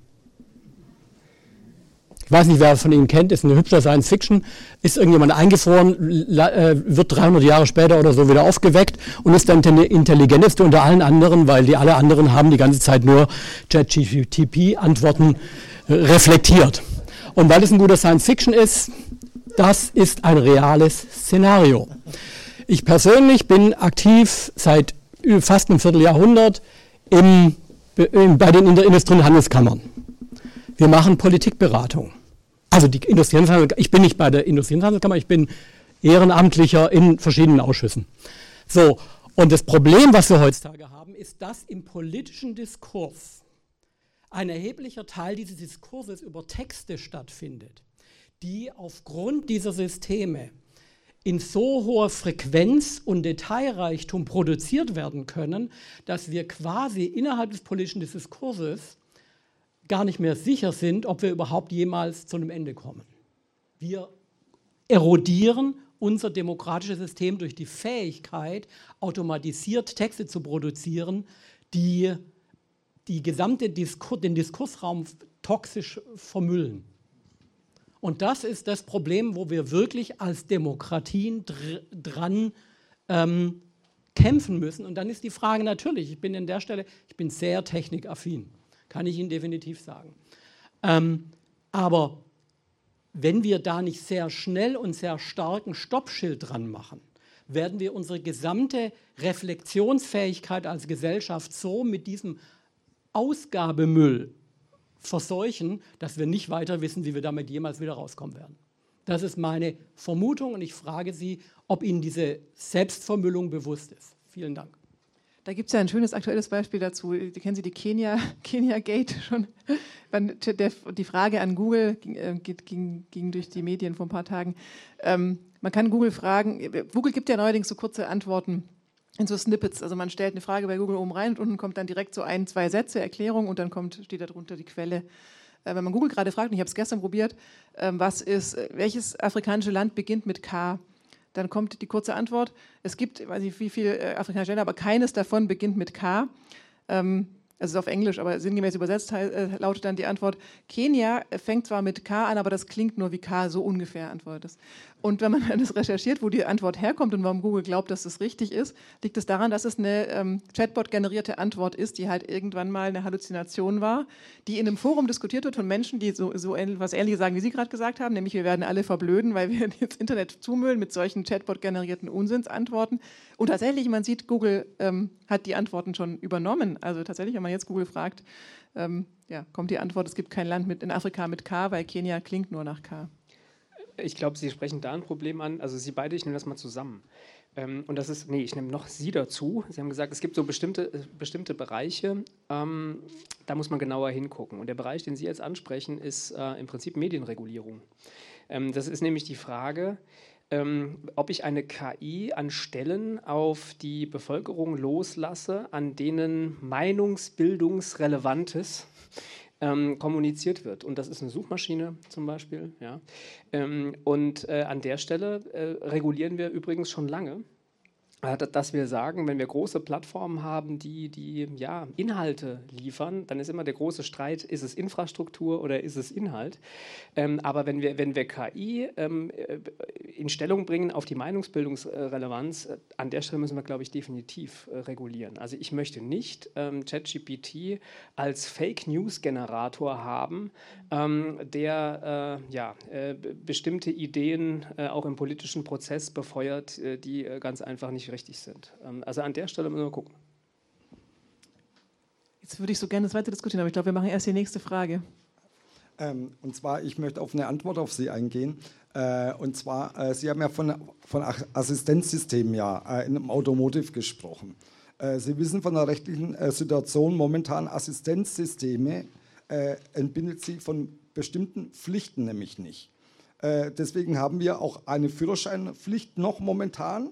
Ich weiß nicht, wer von Ihnen kennt, ist eine hübsche Science Fiction. Ist irgendjemand eingefroren, äh, wird 300 Jahre später oder so wieder aufgeweckt und ist dann der intelligenteste unter allen anderen, weil die alle anderen haben die ganze Zeit nur ChatGPT-Antworten äh, reflektiert. Und weil es ein guter Science Fiction ist, das ist ein reales Szenario. Ich persönlich bin aktiv seit fast einem Vierteljahrhundert im, bei den Industrie- und Handelskammern. Wir machen Politikberatung. Also die Industrie- und Handelskammer, ich bin nicht bei der Industrie- und Handelskammer, ich bin Ehrenamtlicher in verschiedenen Ausschüssen. So, und das Problem, was wir heutzutage haben, ist, dass im politischen Diskurs ein erheblicher Teil dieses Diskurses über Texte stattfindet, die aufgrund dieser Systeme in so hoher Frequenz und Detailreichtum produziert werden können, dass wir quasi innerhalb des politischen Diskurses gar nicht mehr sicher sind, ob wir überhaupt jemals zu einem Ende kommen. Wir erodieren unser demokratisches System durch die Fähigkeit, automatisiert Texte zu produzieren, die die gesamte Diskur den Diskursraum toxisch vermüllen. Und das ist das Problem, wo wir wirklich als Demokratien dr dran ähm, kämpfen müssen. Und dann ist die Frage natürlich, ich bin an der Stelle, ich bin sehr technikaffin, kann ich Ihnen definitiv sagen. Ähm, aber wenn wir da nicht sehr schnell und sehr starken Stoppschild dran machen, werden wir unsere gesamte Reflexionsfähigkeit als Gesellschaft so mit diesem Ausgabemüll verseuchen, dass wir nicht weiter wissen, wie wir damit jemals wieder rauskommen werden. Das ist meine Vermutung und ich frage Sie, ob Ihnen diese Selbstvermüllung bewusst ist. Vielen Dank. Da gibt es ja ein schönes aktuelles Beispiel dazu. Kennen Sie die Kenia, Kenia Gate schon? Die Frage an Google ging, äh, ging, ging durch die Medien vor ein paar Tagen. Ähm, man kann Google fragen, Google gibt ja neuerdings so kurze Antworten in so Snippets. Also man stellt eine Frage bei Google oben rein und unten kommt dann direkt so ein, zwei Sätze, Erklärung und dann kommt, steht darunter die Quelle. Äh, wenn man Google gerade fragt, und ich habe es gestern probiert, ähm, was ist, welches afrikanische Land beginnt mit K? Dann kommt die kurze Antwort. Es gibt, ich weiß nicht wie viele äh, afrikanische Länder, aber keines davon beginnt mit K. Ähm, es ist auf Englisch, aber sinngemäß übersetzt äh, lautet dann die Antwort, Kenia fängt zwar mit K an, aber das klingt nur wie K, so ungefähr antwortet es. Und wenn man das recherchiert, wo die Antwort herkommt und warum Google glaubt, dass das richtig ist, liegt es daran, dass es eine ähm, Chatbot-generierte Antwort ist, die halt irgendwann mal eine Halluzination war, die in einem Forum diskutiert wird von Menschen, die so, so was Ähnliches sagen, wie Sie gerade gesagt haben, nämlich wir werden alle verblöden, weil wir das Internet zumüllen mit solchen Chatbot-generierten Unsinnsantworten. Und tatsächlich, man sieht, Google ähm, hat die Antworten schon übernommen. Also tatsächlich, wenn man jetzt Google fragt, ähm, ja, kommt die Antwort, es gibt kein Land mit, in Afrika mit K, weil Kenia klingt nur nach K. Ich glaube, Sie sprechen da ein Problem an. Also Sie beide, ich nehme das mal zusammen. Ähm, und das ist, nee, ich nehme noch Sie dazu. Sie haben gesagt, es gibt so bestimmte, äh, bestimmte Bereiche, ähm, da muss man genauer hingucken. Und der Bereich, den Sie jetzt ansprechen, ist äh, im Prinzip Medienregulierung. Ähm, das ist nämlich die Frage, ähm, ob ich eine KI an Stellen auf die Bevölkerung loslasse, an denen Meinungsbildungsrelevantes ähm, kommuniziert wird. Und das ist eine Suchmaschine zum Beispiel. Ja. Ähm, und äh, an der Stelle äh, regulieren wir übrigens schon lange dass wir sagen, wenn wir große Plattformen haben, die, die ja, Inhalte liefern, dann ist immer der große Streit, ist es Infrastruktur oder ist es Inhalt. Ähm, aber wenn wir, wenn wir KI ähm, äh, in Stellung bringen auf die Meinungsbildungsrelevanz, äh, an der Stelle müssen wir, glaube ich, definitiv äh, regulieren. Also ich möchte nicht ähm, ChatGPT als Fake News Generator haben, ähm, der äh, ja, äh, bestimmte Ideen äh, auch im politischen Prozess befeuert, die ganz einfach nicht richtig sind. Ähm, also an der Stelle müssen wir gucken. Jetzt würde ich so gerne das weiter diskutieren, aber ich glaube, wir machen erst die nächste Frage. Ähm, und zwar, ich möchte auf eine Antwort auf Sie eingehen. Äh, und zwar, äh, Sie haben ja von, von Assistenzsystemen ja äh, im Automotive gesprochen. Äh, Sie wissen von der rechtlichen äh, Situation momentan, Assistenzsysteme äh, entbindet sie von bestimmten Pflichten nämlich nicht. deswegen haben wir auch eine Führerscheinpflicht noch momentan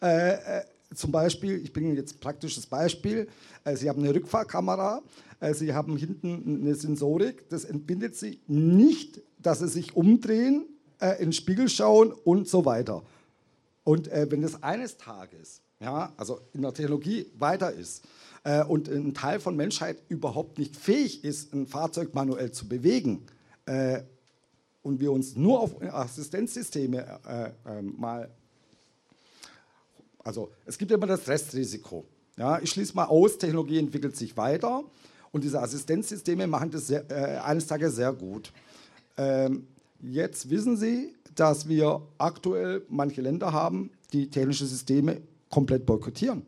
äh, äh, zum Beispiel, ich bringe jetzt ein praktisches Beispiel, äh, Sie haben eine Rückfahrkamera, Sie haben hinten eine Sensorik, das entbindet Sie nicht, dass Sie sich umdrehen, in den Spiegel schauen und so weiter. Und wenn das eines Tages, ja, also in der Technologie weiter ist, und ein Teil von Menschheit überhaupt nicht fähig ist, ein Fahrzeug manuell zu bewegen, und wir uns nur auf Assistenzsysteme mal also es gibt immer das Restrisiko. Ja, ich schließe mal aus, Technologie entwickelt sich weiter und diese Assistenzsysteme machen das sehr, äh, eines Tages sehr gut. Ähm, jetzt wissen Sie, dass wir aktuell manche Länder haben, die technische Systeme komplett boykottieren.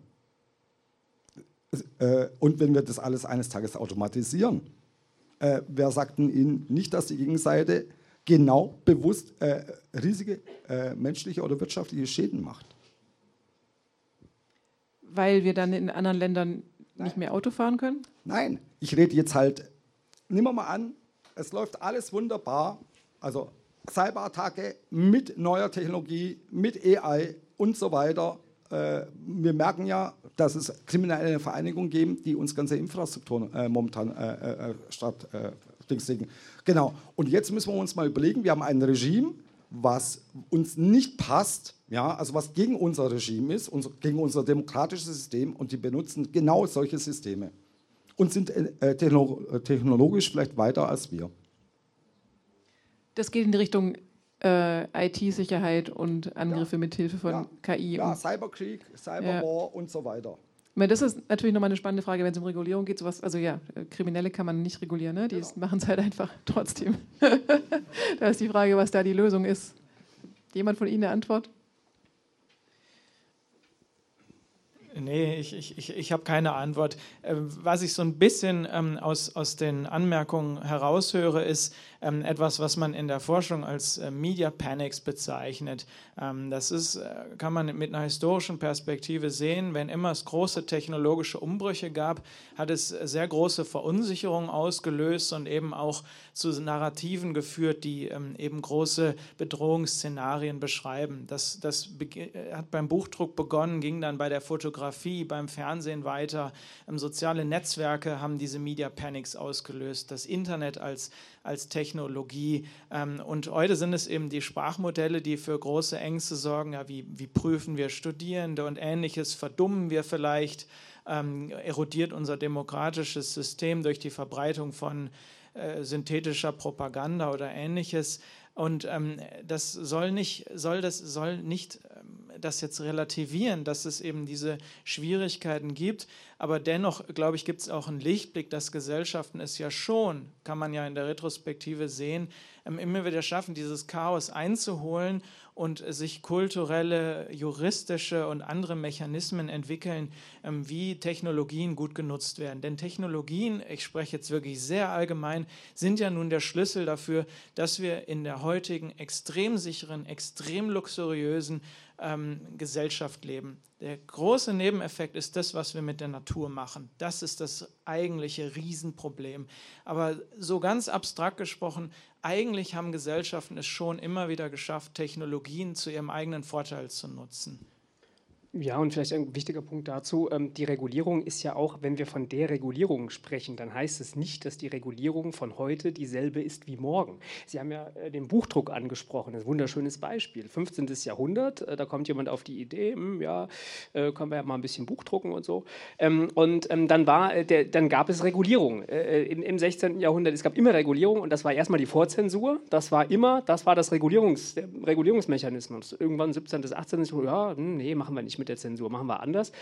Äh, und wenn wir das alles eines Tages automatisieren, äh, wer sagt Ihnen nicht, dass die Gegenseite genau bewusst äh, riesige äh, menschliche oder wirtschaftliche Schäden macht? Weil wir dann in anderen Ländern Nein. nicht mehr Auto fahren können? Nein, ich rede jetzt halt, nimm mal an, es läuft alles wunderbar. Also Cyberattacke mit neuer Technologie, mit AI und so weiter. Äh, wir merken ja, dass es kriminelle Vereinigungen geben, die uns ganze Infrastrukturen äh, momentan äh, äh statt äh, Genau. Und jetzt müssen wir uns mal überlegen, wir haben ein Regime, was uns nicht passt, ja, also was gegen unser Regime ist, unser, gegen unser demokratisches System und die benutzen genau solche Systeme und sind äh, äh technologisch vielleicht weiter als wir. Das geht in die Richtung äh, IT-Sicherheit und Angriffe ja. mit Hilfe von ja. KI. Ja, Cyberkrieg, Cyberwar ja. und so weiter. Meine, das ist natürlich nochmal eine spannende Frage, wenn es um Regulierung geht. Sowas, also ja, äh, Kriminelle kann man nicht regulieren, ne? die genau. machen es halt einfach trotzdem. da ist die Frage, was da die Lösung ist. Jemand von Ihnen eine Antwort? Nee, ich, ich, ich, ich habe keine Antwort. Ähm, was ich so ein bisschen ähm, aus, aus den Anmerkungen heraushöre, ist, ähm, etwas, was man in der Forschung als äh, Media Panics bezeichnet. Ähm, das ist, äh, kann man mit einer historischen Perspektive sehen. Wenn immer es große technologische Umbrüche gab, hat es sehr große Verunsicherung ausgelöst und eben auch zu Narrativen geführt, die ähm, eben große Bedrohungsszenarien beschreiben. Das, das äh, hat beim Buchdruck begonnen, ging dann bei der Fotografie, beim Fernsehen weiter. Ähm, soziale Netzwerke haben diese Media Panics ausgelöst. Das Internet als als Technologie. Ähm, und heute sind es eben die Sprachmodelle, die für große Ängste sorgen. Ja, wie, wie prüfen wir Studierende und ähnliches? Verdummen wir vielleicht? Ähm, erodiert unser demokratisches System durch die Verbreitung von äh, synthetischer Propaganda oder ähnliches. Und ähm, das soll nicht, soll das soll nicht ähm, das jetzt relativieren, dass es eben diese Schwierigkeiten gibt. Aber dennoch, glaube ich, gibt es auch einen Lichtblick, dass Gesellschaften es ja schon, kann man ja in der Retrospektive sehen, ähm, immer wieder schaffen, dieses Chaos einzuholen und sich kulturelle, juristische und andere Mechanismen entwickeln, ähm, wie Technologien gut genutzt werden. Denn Technologien, ich spreche jetzt wirklich sehr allgemein, sind ja nun der Schlüssel dafür, dass wir in der heutigen extrem sicheren, extrem luxuriösen ähm, Gesellschaft leben. Der große Nebeneffekt ist das, was wir mit der Natur machen. Das ist das eigentliche Riesenproblem. Aber so ganz abstrakt gesprochen, eigentlich haben Gesellschaften es schon immer wieder geschafft, Technologien zu ihrem eigenen Vorteil zu nutzen. Ja, und vielleicht ein wichtiger Punkt dazu, ähm, die Regulierung ist ja auch, wenn wir von der Regulierung sprechen, dann heißt es nicht, dass die Regulierung von heute dieselbe ist wie morgen. Sie haben ja äh, den Buchdruck angesprochen, ein wunderschönes Beispiel. 15. Jahrhundert, äh, da kommt jemand auf die Idee, hm, ja, äh, können wir ja mal ein bisschen Buch drucken und so. Ähm, und ähm, dann, war, dann gab es Regulierung im 16. Jahrhundert. Es gab immer Regulierung und das war erstmal die Vorzensur. Das war immer, das war das Regulierungs, Regulierungsmechanismus. Irgendwann 17. bis 18. Jahrhundert, ja, hm, nee, machen wir nicht mit der Zensur, machen wir anders.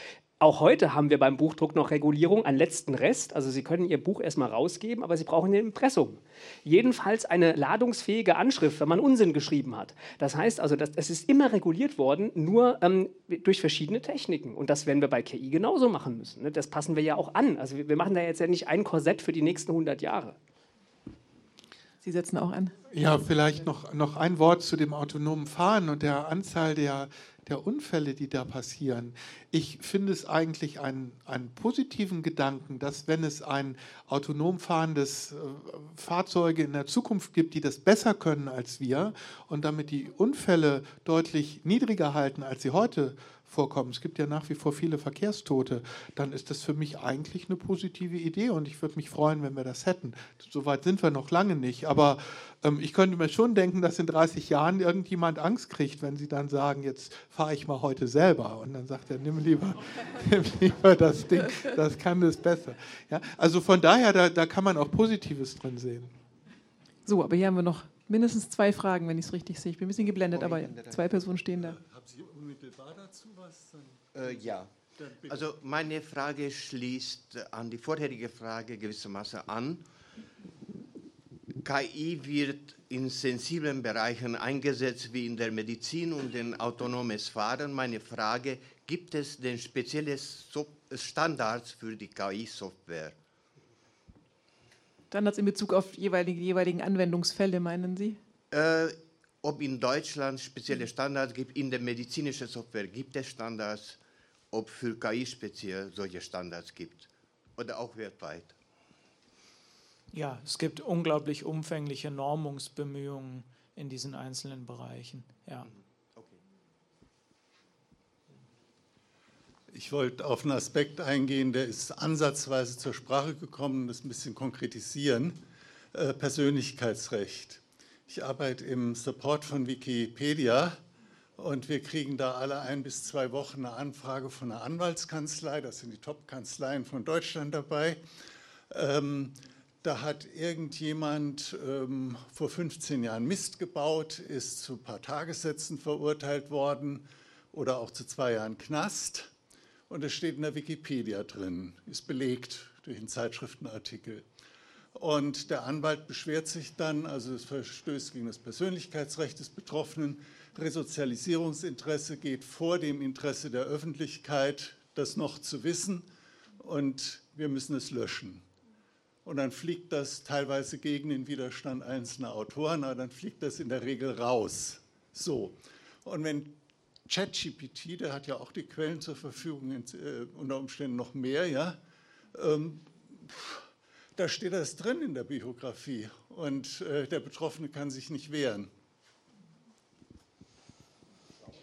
Auch heute haben wir beim Buchdruck noch Regulierung, einen letzten Rest. Also Sie können Ihr Buch erstmal rausgeben, aber Sie brauchen ein Impressum. Jedenfalls eine ladungsfähige Anschrift, wenn man Unsinn geschrieben hat. Das heißt also, es ist immer reguliert worden, nur ähm, durch verschiedene Techniken. Und das werden wir bei KI genauso machen müssen. Ne? Das passen wir ja auch an. Also wir machen da jetzt ja nicht ein Korsett für die nächsten 100 Jahre. Sie setzen auch an. Ja, vielleicht noch, noch ein Wort zu dem autonomen Fahren und der Anzahl der der Unfälle, die da passieren. Ich finde es eigentlich einen, einen positiven Gedanken, dass wenn es ein autonom fahrendes äh, Fahrzeuge in der Zukunft gibt, die das besser können als wir und damit die Unfälle deutlich niedriger halten, als sie heute vorkommen, es gibt ja nach wie vor viele Verkehrstote, dann ist das für mich eigentlich eine positive Idee und ich würde mich freuen, wenn wir das hätten. Soweit sind wir noch lange nicht, aber ähm, ich könnte mir schon denken, dass in 30 Jahren irgendjemand Angst kriegt, wenn sie dann sagen, jetzt fahre ich mal heute selber und dann sagt er, nimm lieber, nimm lieber das Ding, das kann das besser. Ja, also von daher, da, da kann man auch Positives drin sehen. So, aber hier haben wir noch mindestens zwei Fragen, wenn ich es richtig sehe. Ich bin ein bisschen geblendet, aber zwei Personen stehen da. Haben Sie unmittelbar dazu was? Äh, ja. Also meine Frage schließt an die vorherige Frage gewissermaßen an. KI wird in sensiblen Bereichen eingesetzt, wie in der Medizin und in autonomes Fahren. Meine Frage, gibt es denn spezielle Standards für die KI-Software? Standards in Bezug auf jeweilige, jeweiligen Anwendungsfälle, meinen Sie? Äh, ob in Deutschland spezielle Standards gibt, in der medizinischen Software gibt es Standards, ob für KI speziell solche Standards gibt oder auch weltweit. Ja, es gibt unglaublich umfängliche Normungsbemühungen in diesen einzelnen Bereichen. Ja. Ich wollte auf einen Aspekt eingehen, der ist ansatzweise zur Sprache gekommen, das ein bisschen konkretisieren. Äh, Persönlichkeitsrecht. Ich arbeite im Support von Wikipedia und wir kriegen da alle ein bis zwei Wochen eine Anfrage von einer Anwaltskanzlei. Das sind die Top-Kanzleien von Deutschland dabei. Ähm, da hat irgendjemand ähm, vor 15 Jahren Mist gebaut, ist zu ein paar Tagessätzen verurteilt worden oder auch zu zwei Jahren Knast Und es steht in der Wikipedia drin, ist belegt durch einen Zeitschriftenartikel. Und der Anwalt beschwert sich dann, also es verstößt gegen das Persönlichkeitsrecht des Betroffenen. Resozialisierungsinteresse geht vor dem Interesse der Öffentlichkeit, das noch zu wissen. Und wir müssen es löschen. Und dann fliegt das teilweise gegen den Widerstand einzelner Autoren, aber dann fliegt das in der Regel raus. So. Und wenn ChatGPT, der hat ja auch die Quellen zur Verfügung, äh, unter Umständen noch mehr, ja, ähm, da steht das drin in der Biografie und äh, der Betroffene kann sich nicht wehren.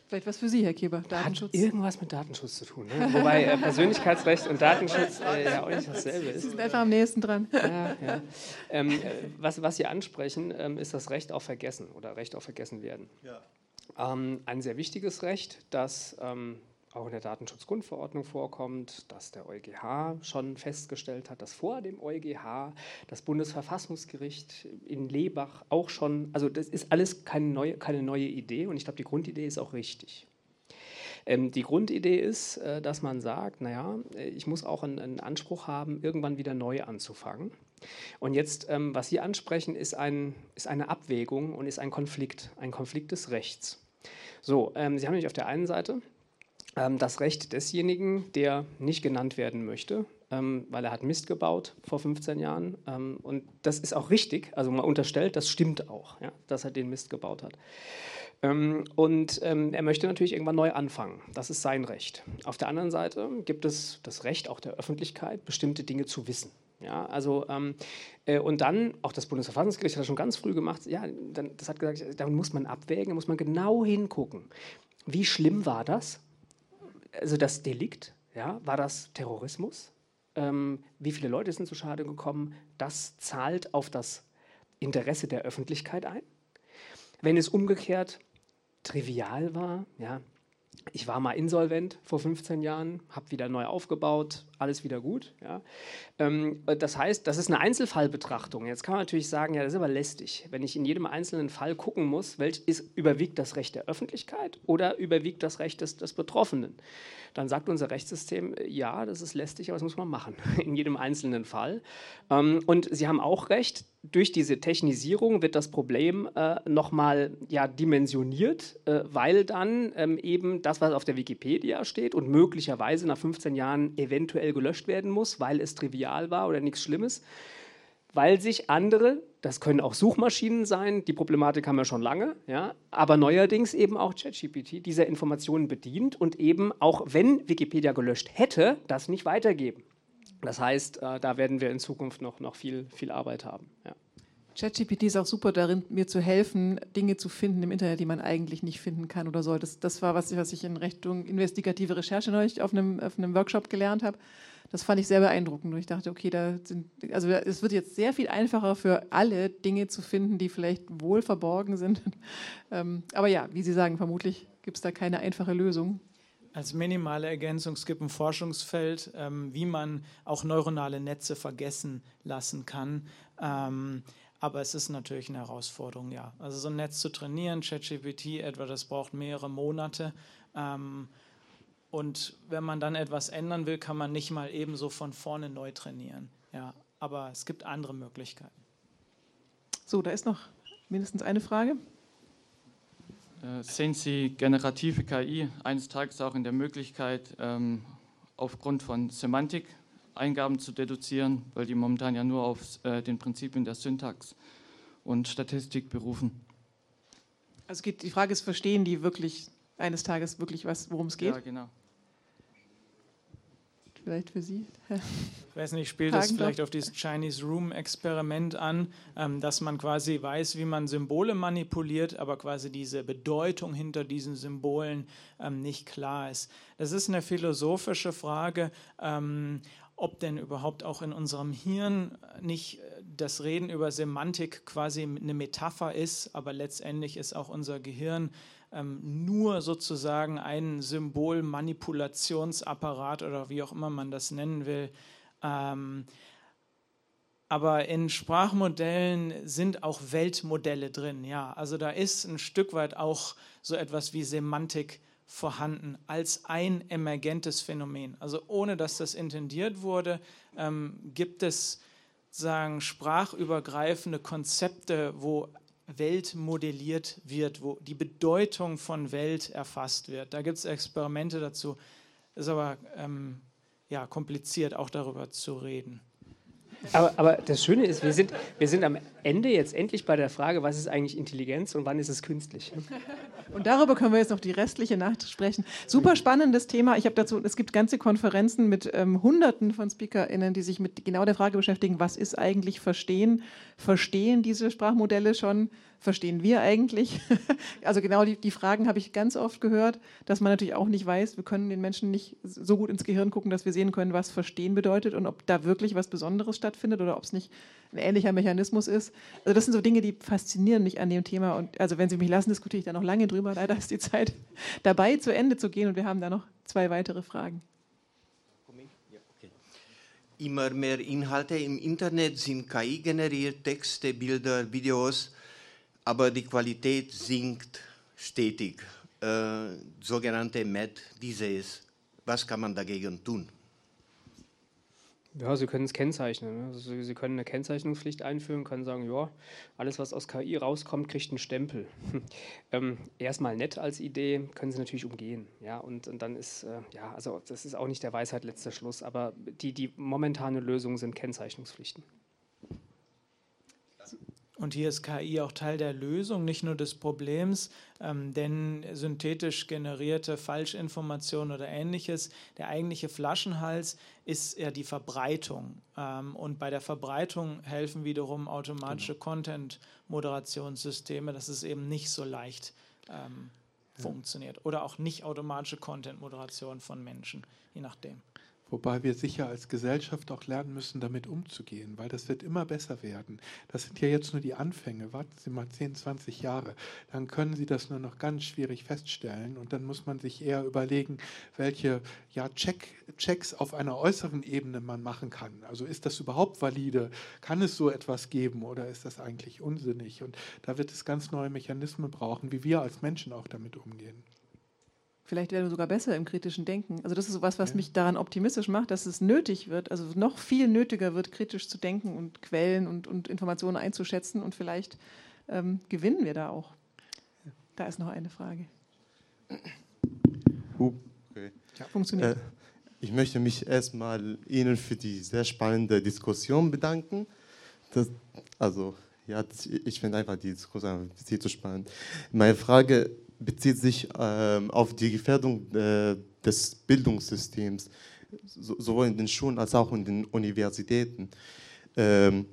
Vielleicht was für Sie, Herr Keber. Datenschutz. Hat irgendwas mit Datenschutz zu tun. Ne? Wobei äh, Persönlichkeitsrecht und Datenschutz äh, ja auch nicht dasselbe ist. Sie sind einfach am nächsten dran. Ja, ja. Ähm, äh, was, was, Sie ansprechen, ähm, ist das Recht auf Vergessen oder Recht auf Vergessen werden. Ja. Ähm, ein sehr wichtiges Recht, das ähm, auch in der Datenschutzgrundverordnung vorkommt, dass der EuGH schon festgestellt hat, dass vor dem EuGH das Bundesverfassungsgericht in Lebach auch schon, also das ist alles keine neue, keine neue Idee und ich glaube, die Grundidee ist auch richtig. Ähm, die Grundidee ist, äh, dass man sagt, naja, äh, ich muss auch einen, Anspruch haben, irgendwann wieder neu anzufangen. Und jetzt, ähm, was Sie ansprechen, ist, ein, ist eine Abwägung und ist ein Konflikt, ein Konflikt des Rechts. So, ähm, Sie haben nämlich auf der einen Seite das Recht desjenigen, der nicht genannt werden möchte, ähm, weil er hat Mist gebaut vor 15 Jahren. Ähm, und das ist auch richtig, also man unterstellt, das stimmt auch, dass er den Mist gebaut hat. Ähm, und ähm, er möchte natürlich irgendwann neu anfangen. Das ist sein Recht. Auf der anderen Seite gibt es das Recht auch der Öffentlichkeit, bestimmte Dinge zu wissen. Ja, also, ähm, äh, und dann, auch das Bundesverfassungsgericht hat das schon ganz früh gemacht, ja, dann, das hat gesagt, da muss man abwägen, da muss man genau hingucken. Wie schlimm war das? Also das Delikt, ja, war das Terrorismus? Ähm, wie viele Leute sind zu Schaden gekommen? Das zahlt auf das Interesse der Öffentlichkeit ein. Wenn es umgekehrt trivial war, ja, ich war mal insolvent vor 15 Jahren, habe wieder neu aufgebaut, alles wieder gut. Ja. Ähm, das heißt, das ist eine Einzelfallbetrachtung. Jetzt kann man natürlich sagen, ja, das ist aber lästig, wenn ich in jedem einzelnen Fall gucken muss, welch ist, überwiegt das Recht der Öffentlichkeit oder überwiegt das Recht des, des Betroffenen dann sagt unser Rechtssystem, äh, ja, das ist lästig, aber das muss man machen, in jedem einzelnen Fall. Ähm, und Sie haben auch recht, durch diese Technisierung wird das Problem äh, nochmal ja, dimensioniert, äh, weil dann ähm, eben das, was auf der Wikipedia steht und möglicherweise nach 15 Jahren eventuell gelöscht werden muss, weil es trivial war oder nichts Schlimmes, weil sich andere, das können auch Suchmaschinen sein, die Problematik haben wir schon lange, ja, aber neuerdings eben auch ChatGPT dieser Informationen bedient und eben auch wenn Wikipedia gelöscht hätte, das nicht weitergeben. Das heißt, äh, da werden wir in Zukunft noch, noch viel, viel Arbeit haben. Ja. ChatGPT ist auch super darin, mir zu helfen, Dinge zu finden im Internet, die man eigentlich nicht finden kann oder soll. Das, das war was, was ich in Richtung investigative Recherche neulich auf einem, auf einem Workshop gelernt habe das fand ich sehr beeindruckend. Und ich dachte, okay, da sind, also es wird jetzt sehr viel einfacher für alle Dinge zu finden, die vielleicht wohl verborgen sind. ähm, aber ja, wie Sie sagen, vermutlich gibt es da keine einfache Lösung. Als minimale Ergänzung, es gibt ein Forschungsfeld, ähm, wie man auch neuronale Netze vergessen lassen kann. Ähm, aber es ist natürlich eine Herausforderung, ja. Also so ein Netz zu trainieren, ChatGPT etwa, das braucht mehrere Monate. Ähm, und wenn man dann etwas ändern will, kann man nicht mal ebenso von vorne neu trainieren. Ja, aber es gibt andere Möglichkeiten. So, da ist noch mindestens eine Frage. Äh, sehen Sie generative KI eines Tages auch in der Möglichkeit, ähm, aufgrund von Semantik Eingaben zu deduzieren, weil die momentan ja nur auf äh, den Prinzipien der Syntax und Statistik berufen? Also geht, die Frage ist, verstehen die wirklich eines Tages wirklich was, worum es geht? Ja, genau vielleicht für Sie? Ich weiß nicht, ich spiele das vielleicht auf dieses Chinese Room Experiment an, ähm, dass man quasi weiß, wie man Symbole manipuliert, aber quasi diese Bedeutung hinter diesen Symbolen ähm, nicht klar ist. Das ist eine philosophische Frage, ähm, ob denn überhaupt auch in unserem Hirn nicht das Reden über Semantik quasi eine Metapher ist, aber letztendlich ist auch unser Gehirn ähm, nur sozusagen ein Symbolmanipulationsapparat oder wie auch immer man das nennen will. Ähm, aber in Sprachmodellen sind auch Weltmodelle drin, ja. Also da ist ein Stück weit auch so etwas wie Semantik vorhanden als ein emergentes Phänomen. Also ohne dass das intendiert wurde, ähm, gibt es sagen sprachübergreifende Konzepte, wo Welt modelliert wird, wo die Bedeutung von Welt erfasst wird. Da gibt es Experimente dazu. Ist aber ähm, ja, kompliziert, auch darüber zu reden. Aber, aber, das Schöne ist, wir sind, wir sind am Ende jetzt endlich bei der Frage, was ist eigentlich Intelligenz und wann ist es künstlich? Und darüber können wir jetzt noch die restliche Nacht sprechen. Super spannendes Thema. Ich habe dazu, es gibt ganze Konferenzen mit ähm, Hunderten von SpeakerInnen, die sich mit genau der Frage beschäftigen, was ist eigentlich Verstehen? Verstehen diese Sprachmodelle schon? Verstehen wir eigentlich? also genau die, die Fragen habe ich ganz oft gehört, dass man natürlich auch nicht weiß, wir können den Menschen nicht so gut ins Gehirn gucken, dass wir sehen können, was Verstehen bedeutet und ob da wirklich was Besonderes stattfindet oder ob es nicht ein ähnlicher Mechanismus ist. Also das sind so Dinge, die faszinieren mich an dem Thema und also wenn Sie mich lassen, diskutiere ich da noch lange drüber. Leider ist die Zeit dabei zu Ende zu gehen und wir haben da noch zwei weitere Fragen. Immer mehr Inhalte im Internet sind KI-generiert, Texte, Bilder, Videos aber die Qualität sinkt stetig. Äh, sogenannte MED, dieses. Was kann man dagegen tun? Ja, Sie können es kennzeichnen. Ne? Also Sie können eine Kennzeichnungspflicht einführen, können sagen, ja, alles, was aus KI rauskommt, kriegt einen Stempel. ähm, erstmal nett als Idee, können Sie natürlich umgehen. Ja, und, und dann ist, äh, ja, also das ist auch nicht der Weisheit letzter Schluss, aber die, die momentane Lösung sind Kennzeichnungspflichten. Und hier ist KI auch Teil der Lösung, nicht nur des Problems, ähm, denn synthetisch generierte Falschinformationen oder ähnliches, der eigentliche Flaschenhals ist ja die Verbreitung. Ähm, und bei der Verbreitung helfen wiederum automatische genau. Content-Moderationssysteme, dass es eben nicht so leicht ähm, ja. funktioniert. Oder auch nicht automatische Content-Moderation von Menschen, je nachdem. Wobei wir sicher als Gesellschaft auch lernen müssen, damit umzugehen, weil das wird immer besser werden. Das sind ja jetzt nur die Anfänge. Warten Sie mal 10, 20 Jahre. Dann können Sie das nur noch ganz schwierig feststellen. Und dann muss man sich eher überlegen, welche ja, Check, Checks auf einer äußeren Ebene man machen kann. Also ist das überhaupt valide? Kann es so etwas geben oder ist das eigentlich unsinnig? Und da wird es ganz neue Mechanismen brauchen, wie wir als Menschen auch damit umgehen. Vielleicht werden wir sogar besser im kritischen Denken. Also das ist sowas, was ja. mich daran optimistisch macht, dass es nötig wird, also noch viel nötiger wird, kritisch zu denken und Quellen und, und Informationen einzuschätzen und vielleicht ähm, gewinnen wir da auch. Da ist noch eine Frage. Okay. Ja, funktioniert. Äh, ich möchte mich erstmal Ihnen für die sehr spannende Diskussion bedanken. Das, also, ja, ich finde einfach die Diskussion viel zu spannend. Meine Frage bezieht sich ähm, auf die Gefährdung äh, des Bildungssystems, so, sowohl in den Schulen als auch in den Universitäten. Ähm,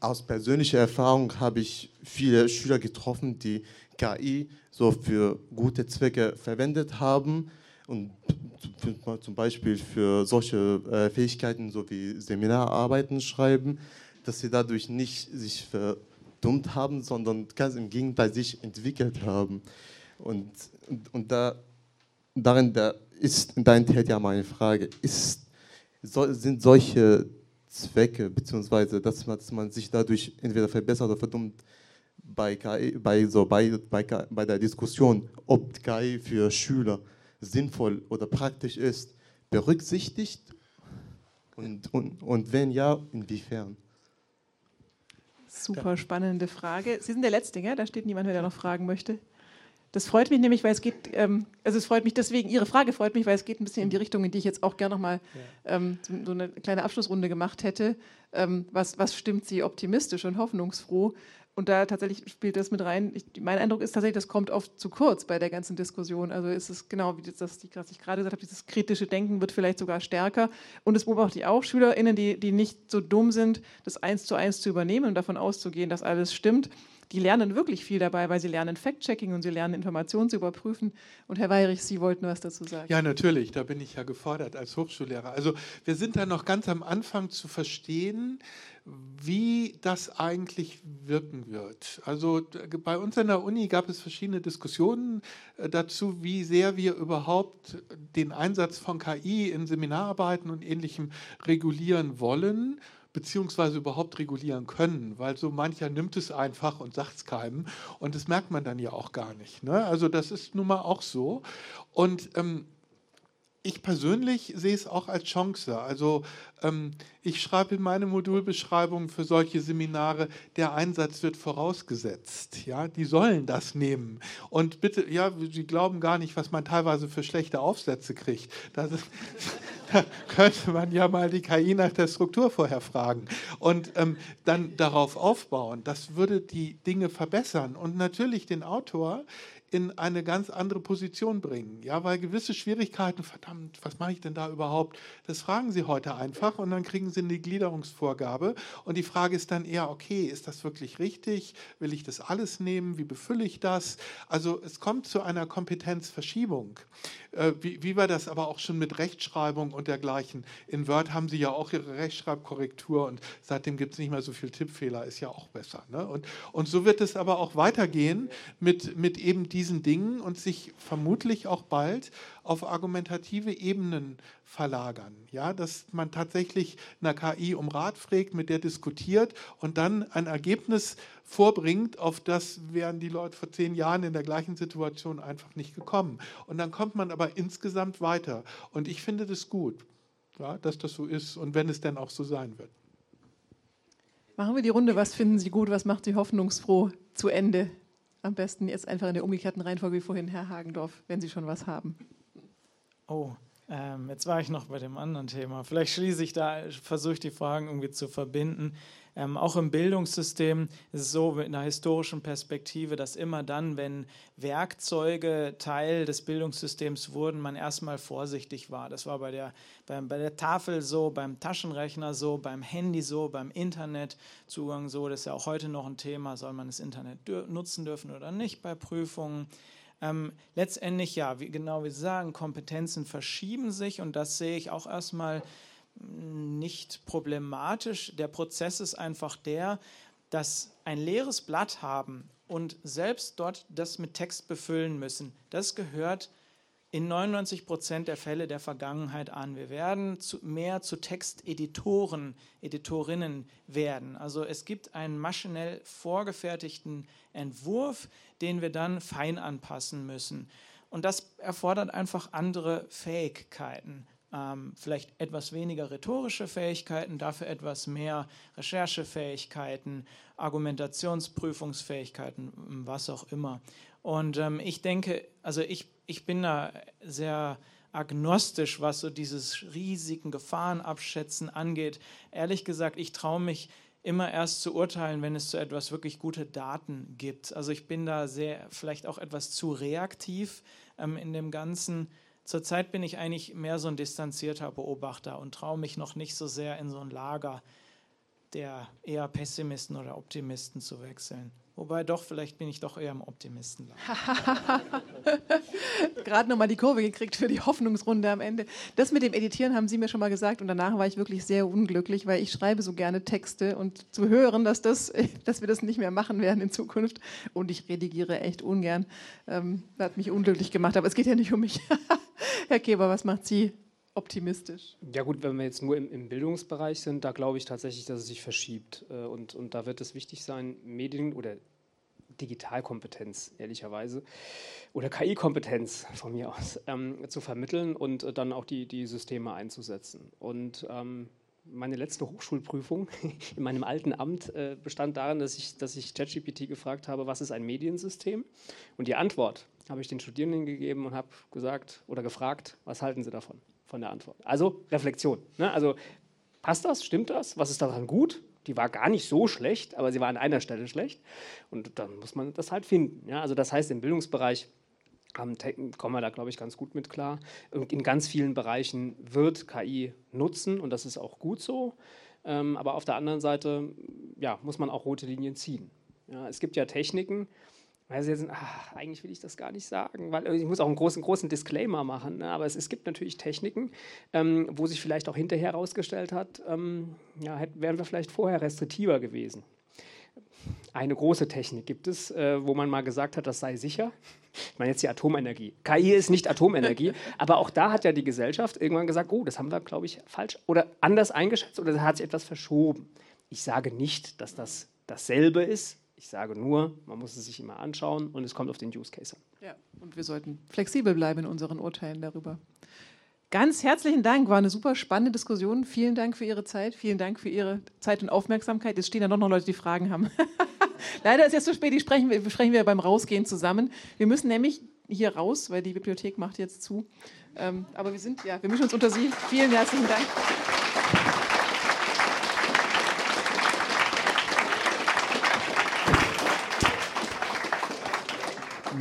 aus persönlicher Erfahrung habe ich viele Schüler getroffen, die KI so für gute Zwecke verwendet haben und zum Beispiel für solche äh, Fähigkeiten so wie Seminararbeiten schreiben, dass sie dadurch nicht sich verdummt haben, sondern ganz im Gegenteil sich entwickelt haben. Und, und, und da, darin da ist, da enthält ja meine Frage, ist, so, sind solche Zwecke, beziehungsweise dass man, dass man sich dadurch entweder verbessert oder verdummt, bei, KI, bei, so, bei, bei, bei der Diskussion, ob KI für Schüler sinnvoll oder praktisch ist, berücksichtigt? Und, und, und wenn ja, inwiefern? Super spannende Frage. Sie sind der Letzte, gell? da steht niemand der noch fragen möchte. Das freut mich nämlich, weil es geht, ähm, also es freut mich deswegen, Ihre Frage freut mich, weil es geht ein bisschen in die Richtung, in die ich jetzt auch gerne nochmal ähm, so eine kleine Abschlussrunde gemacht hätte. Ähm, was, was stimmt Sie optimistisch und hoffnungsfroh? Und da tatsächlich spielt das mit rein. Ich, mein Eindruck ist tatsächlich, das kommt oft zu kurz bei der ganzen Diskussion. Also ist es genau, wie das, was ich gerade gesagt habe, dieses kritische Denken wird vielleicht sogar stärker. Und es beobachte ich auch SchülerInnen, die, die nicht so dumm sind, das eins zu eins zu übernehmen und davon auszugehen, dass alles stimmt die lernen wirklich viel dabei, weil sie lernen Fact-Checking und sie lernen Informationen zu überprüfen. Und Herr Weirich, Sie wollten was dazu sagen. Ja, natürlich, da bin ich ja gefordert als Hochschullehrer. Also wir sind da noch ganz am Anfang zu verstehen, wie das eigentlich wirken wird. Also bei uns an der Uni gab es verschiedene Diskussionen äh, dazu, wie sehr wir überhaupt den Einsatz von KI in Seminararbeiten und ähnlichem regulieren wollen beziehungsweise überhaupt regulieren können, weil so mancher nimmt es einfach und sagt es keinem und das merkt man dann ja auch gar nicht. Ne? Also das ist nun mal auch so. Und ähm, ich persönlich sehe es auch als Chance. Also ähm, ich schreibe in meine Modulbeschreibung für solche Seminare, der Einsatz wird vorausgesetzt. Ja, die sollen das nehmen. Und bitte, ja, Sie glauben gar nicht, was man teilweise für schlechte Aufsätze kriegt. Das ist, da könnte man ja mal die KI nach der Struktur vorher fragen und ähm, dann darauf aufbauen. Das würde die Dinge verbessern und natürlich den Autor in eine ganz andere Position bringen. Ja, weil gewisse Schwierigkeiten, verdammt, was mache ich denn da überhaupt? Das fragen Sie heute einfach und dann kriegen Sie eine Gliederungsvorgabe. Und die Frage ist dann eher, okay, ist das wirklich richtig? Will ich das alles nehmen? Wie befülle ich das? Also es kommt zu einer Kompetenzverschiebung. Äh, wie, wie war das aber auch schon mit Rechtschreibung und dergleichen? In Word haben Sie ja auch Ihre Rechtschreibkorrektur und seitdem gibt es nicht mehr so viel Tippfehler, ist ja auch besser. Ne? Und, und so wird es aber auch weitergehen mit, mit eben diesen diesen Dingen und sich vermutlich auch bald auf argumentative Ebenen verlagern. Ja, dass man tatsächlich einer KI um Rat fragt, mit der diskutiert und dann ein Ergebnis vorbringt, auf das wären die Leute vor zehn Jahren in der gleichen Situation einfach nicht gekommen. Und dann kommt man aber insgesamt weiter. Und ich finde das gut, ja, dass das so ist und wenn es denn auch so sein wird. Machen wir die Runde. Was finden Sie gut? Was macht Sie hoffnungsfroh zu Ende? Am besten jetzt einfach in der umgekehrten Reihenfolge wie vorhin, Herr Hagendorf, wenn Sie schon was haben. Oh, ähm, jetzt war ich noch bei dem anderen Thema. Vielleicht schließe ich da, versuche ich die Fragen irgendwie zu verbinden. Ähm, auch im Bildungssystem ist es so mit einer historischen Perspektive, dass immer dann, wenn Werkzeuge Teil des Bildungssystems wurden, man erstmal vorsichtig war. Das war bei der, bei, bei der Tafel so, beim Taschenrechner so, beim Handy so, beim Internetzugang so. Das ist ja auch heute noch ein Thema, soll man das Internet nutzen dürfen oder nicht bei Prüfungen. Ähm, letztendlich, ja, wie genau wie Sie sagen, Kompetenzen verschieben sich und das sehe ich auch erstmal nicht problematisch. Der Prozess ist einfach der, dass ein leeres Blatt haben und selbst dort das mit Text befüllen müssen. Das gehört in 99 Prozent der Fälle der Vergangenheit an. Wir werden zu, mehr zu Texteditoren, Editorinnen werden. Also es gibt einen maschinell vorgefertigten Entwurf, den wir dann fein anpassen müssen. Und das erfordert einfach andere Fähigkeiten ähm, vielleicht etwas weniger rhetorische Fähigkeiten, dafür etwas mehr Recherchefähigkeiten, Argumentationsprüfungsfähigkeiten, was auch immer. Und ähm, ich denke, also ich, ich bin da sehr agnostisch, was so dieses riesigen Gefahrenabschätzen angeht. Ehrlich gesagt, ich traue mich immer erst zu urteilen, wenn es zu etwas wirklich gute Daten gibt. Also ich bin da sehr, vielleicht auch etwas zu reaktiv ähm, in dem Ganzen. Zurzeit bin ich eigentlich mehr so ein distanzierter Beobachter und traue mich noch nicht so sehr in so ein Lager der eher Pessimisten oder Optimisten zu wechseln. Wobei doch, vielleicht bin ich doch eher im Optimisten. Gerade nochmal die Kurve gekriegt für die Hoffnungsrunde am Ende. Das mit dem Editieren haben Sie mir schon mal gesagt und danach war ich wirklich sehr unglücklich, weil ich schreibe so gerne Texte und zu hören, dass, das, dass wir das nicht mehr machen werden in Zukunft und ich redigiere echt ungern, ähm, hat mich unglücklich gemacht. Aber es geht ja nicht um mich. Herr Keber, was macht Sie optimistisch? Ja gut, wenn wir jetzt nur im, im Bildungsbereich sind, da glaube ich tatsächlich, dass es sich verschiebt. Äh, und, und da wird es wichtig sein, Medien oder Digitalkompetenz, ehrlicherweise, oder KI-Kompetenz von mir aus, ähm, zu vermitteln und äh, dann auch die, die Systeme einzusetzen. Und ähm, meine letzte Hochschulprüfung in meinem alten Amt äh, bestand darin, dass ich, dass ich ChatGPT gefragt habe, was ist ein Mediensystem? Und die Antwort habe ich den Studierenden gegeben und habe gesagt oder gefragt, was halten sie davon? Von der Antwort. Also Reflexion. Ne? Also passt das? Stimmt das? Was ist daran gut? Die war gar nicht so schlecht, aber sie war an einer Stelle schlecht. Und dann muss man das halt finden. Ja? Also das heißt, im Bildungsbereich ähm, kommen wir da, glaube ich, ganz gut mit klar. In ganz vielen Bereichen wird KI nutzen und das ist auch gut so. Ähm, aber auf der anderen Seite ja, muss man auch rote Linien ziehen. Ja, es gibt ja Techniken, weil sie jetzt, ach, eigentlich will ich das gar nicht sagen, weil ich muss auch einen großen, großen Disclaimer machen. Ne? Aber es, es, gibt natürlich Techniken, ähm, wo sich vielleicht auch hinterher herausgestellt hat, ähm, ja, hätten, wären wir vielleicht vorher restriktiver gewesen. Eine große Technik gibt es, äh, wo man mal gesagt hat, das sei sicher. Ich meine jetzt die Atomenergie. KI ist nicht Atomenergie, aber auch da hat ja die Gesellschaft irgendwann gesagt, oh, das haben wir, glaube ich, falsch oder anders eingeschätzt oder hat sich etwas verschoben. Ich sage nicht, dass das dasselbe ist. Ich sage nur, man muss es sich immer anschauen und es kommt auf den Use Case an. Ja, und wir sollten flexibel bleiben in unseren Urteilen darüber. Ganz herzlichen Dank, war eine super spannende Diskussion. Vielen Dank für Ihre Zeit, vielen Dank für Ihre Zeit und Aufmerksamkeit. Jetzt stehen da noch Leute, die Fragen haben. Leider ist jetzt zu spät, die sprechen wir, besprechen wir beim Rausgehen zusammen. Wir müssen nämlich hier raus, weil die Bibliothek macht jetzt zu. Ähm, aber wir sind, ja, wir mischen uns unter Sie. Vielen herzlichen Dank.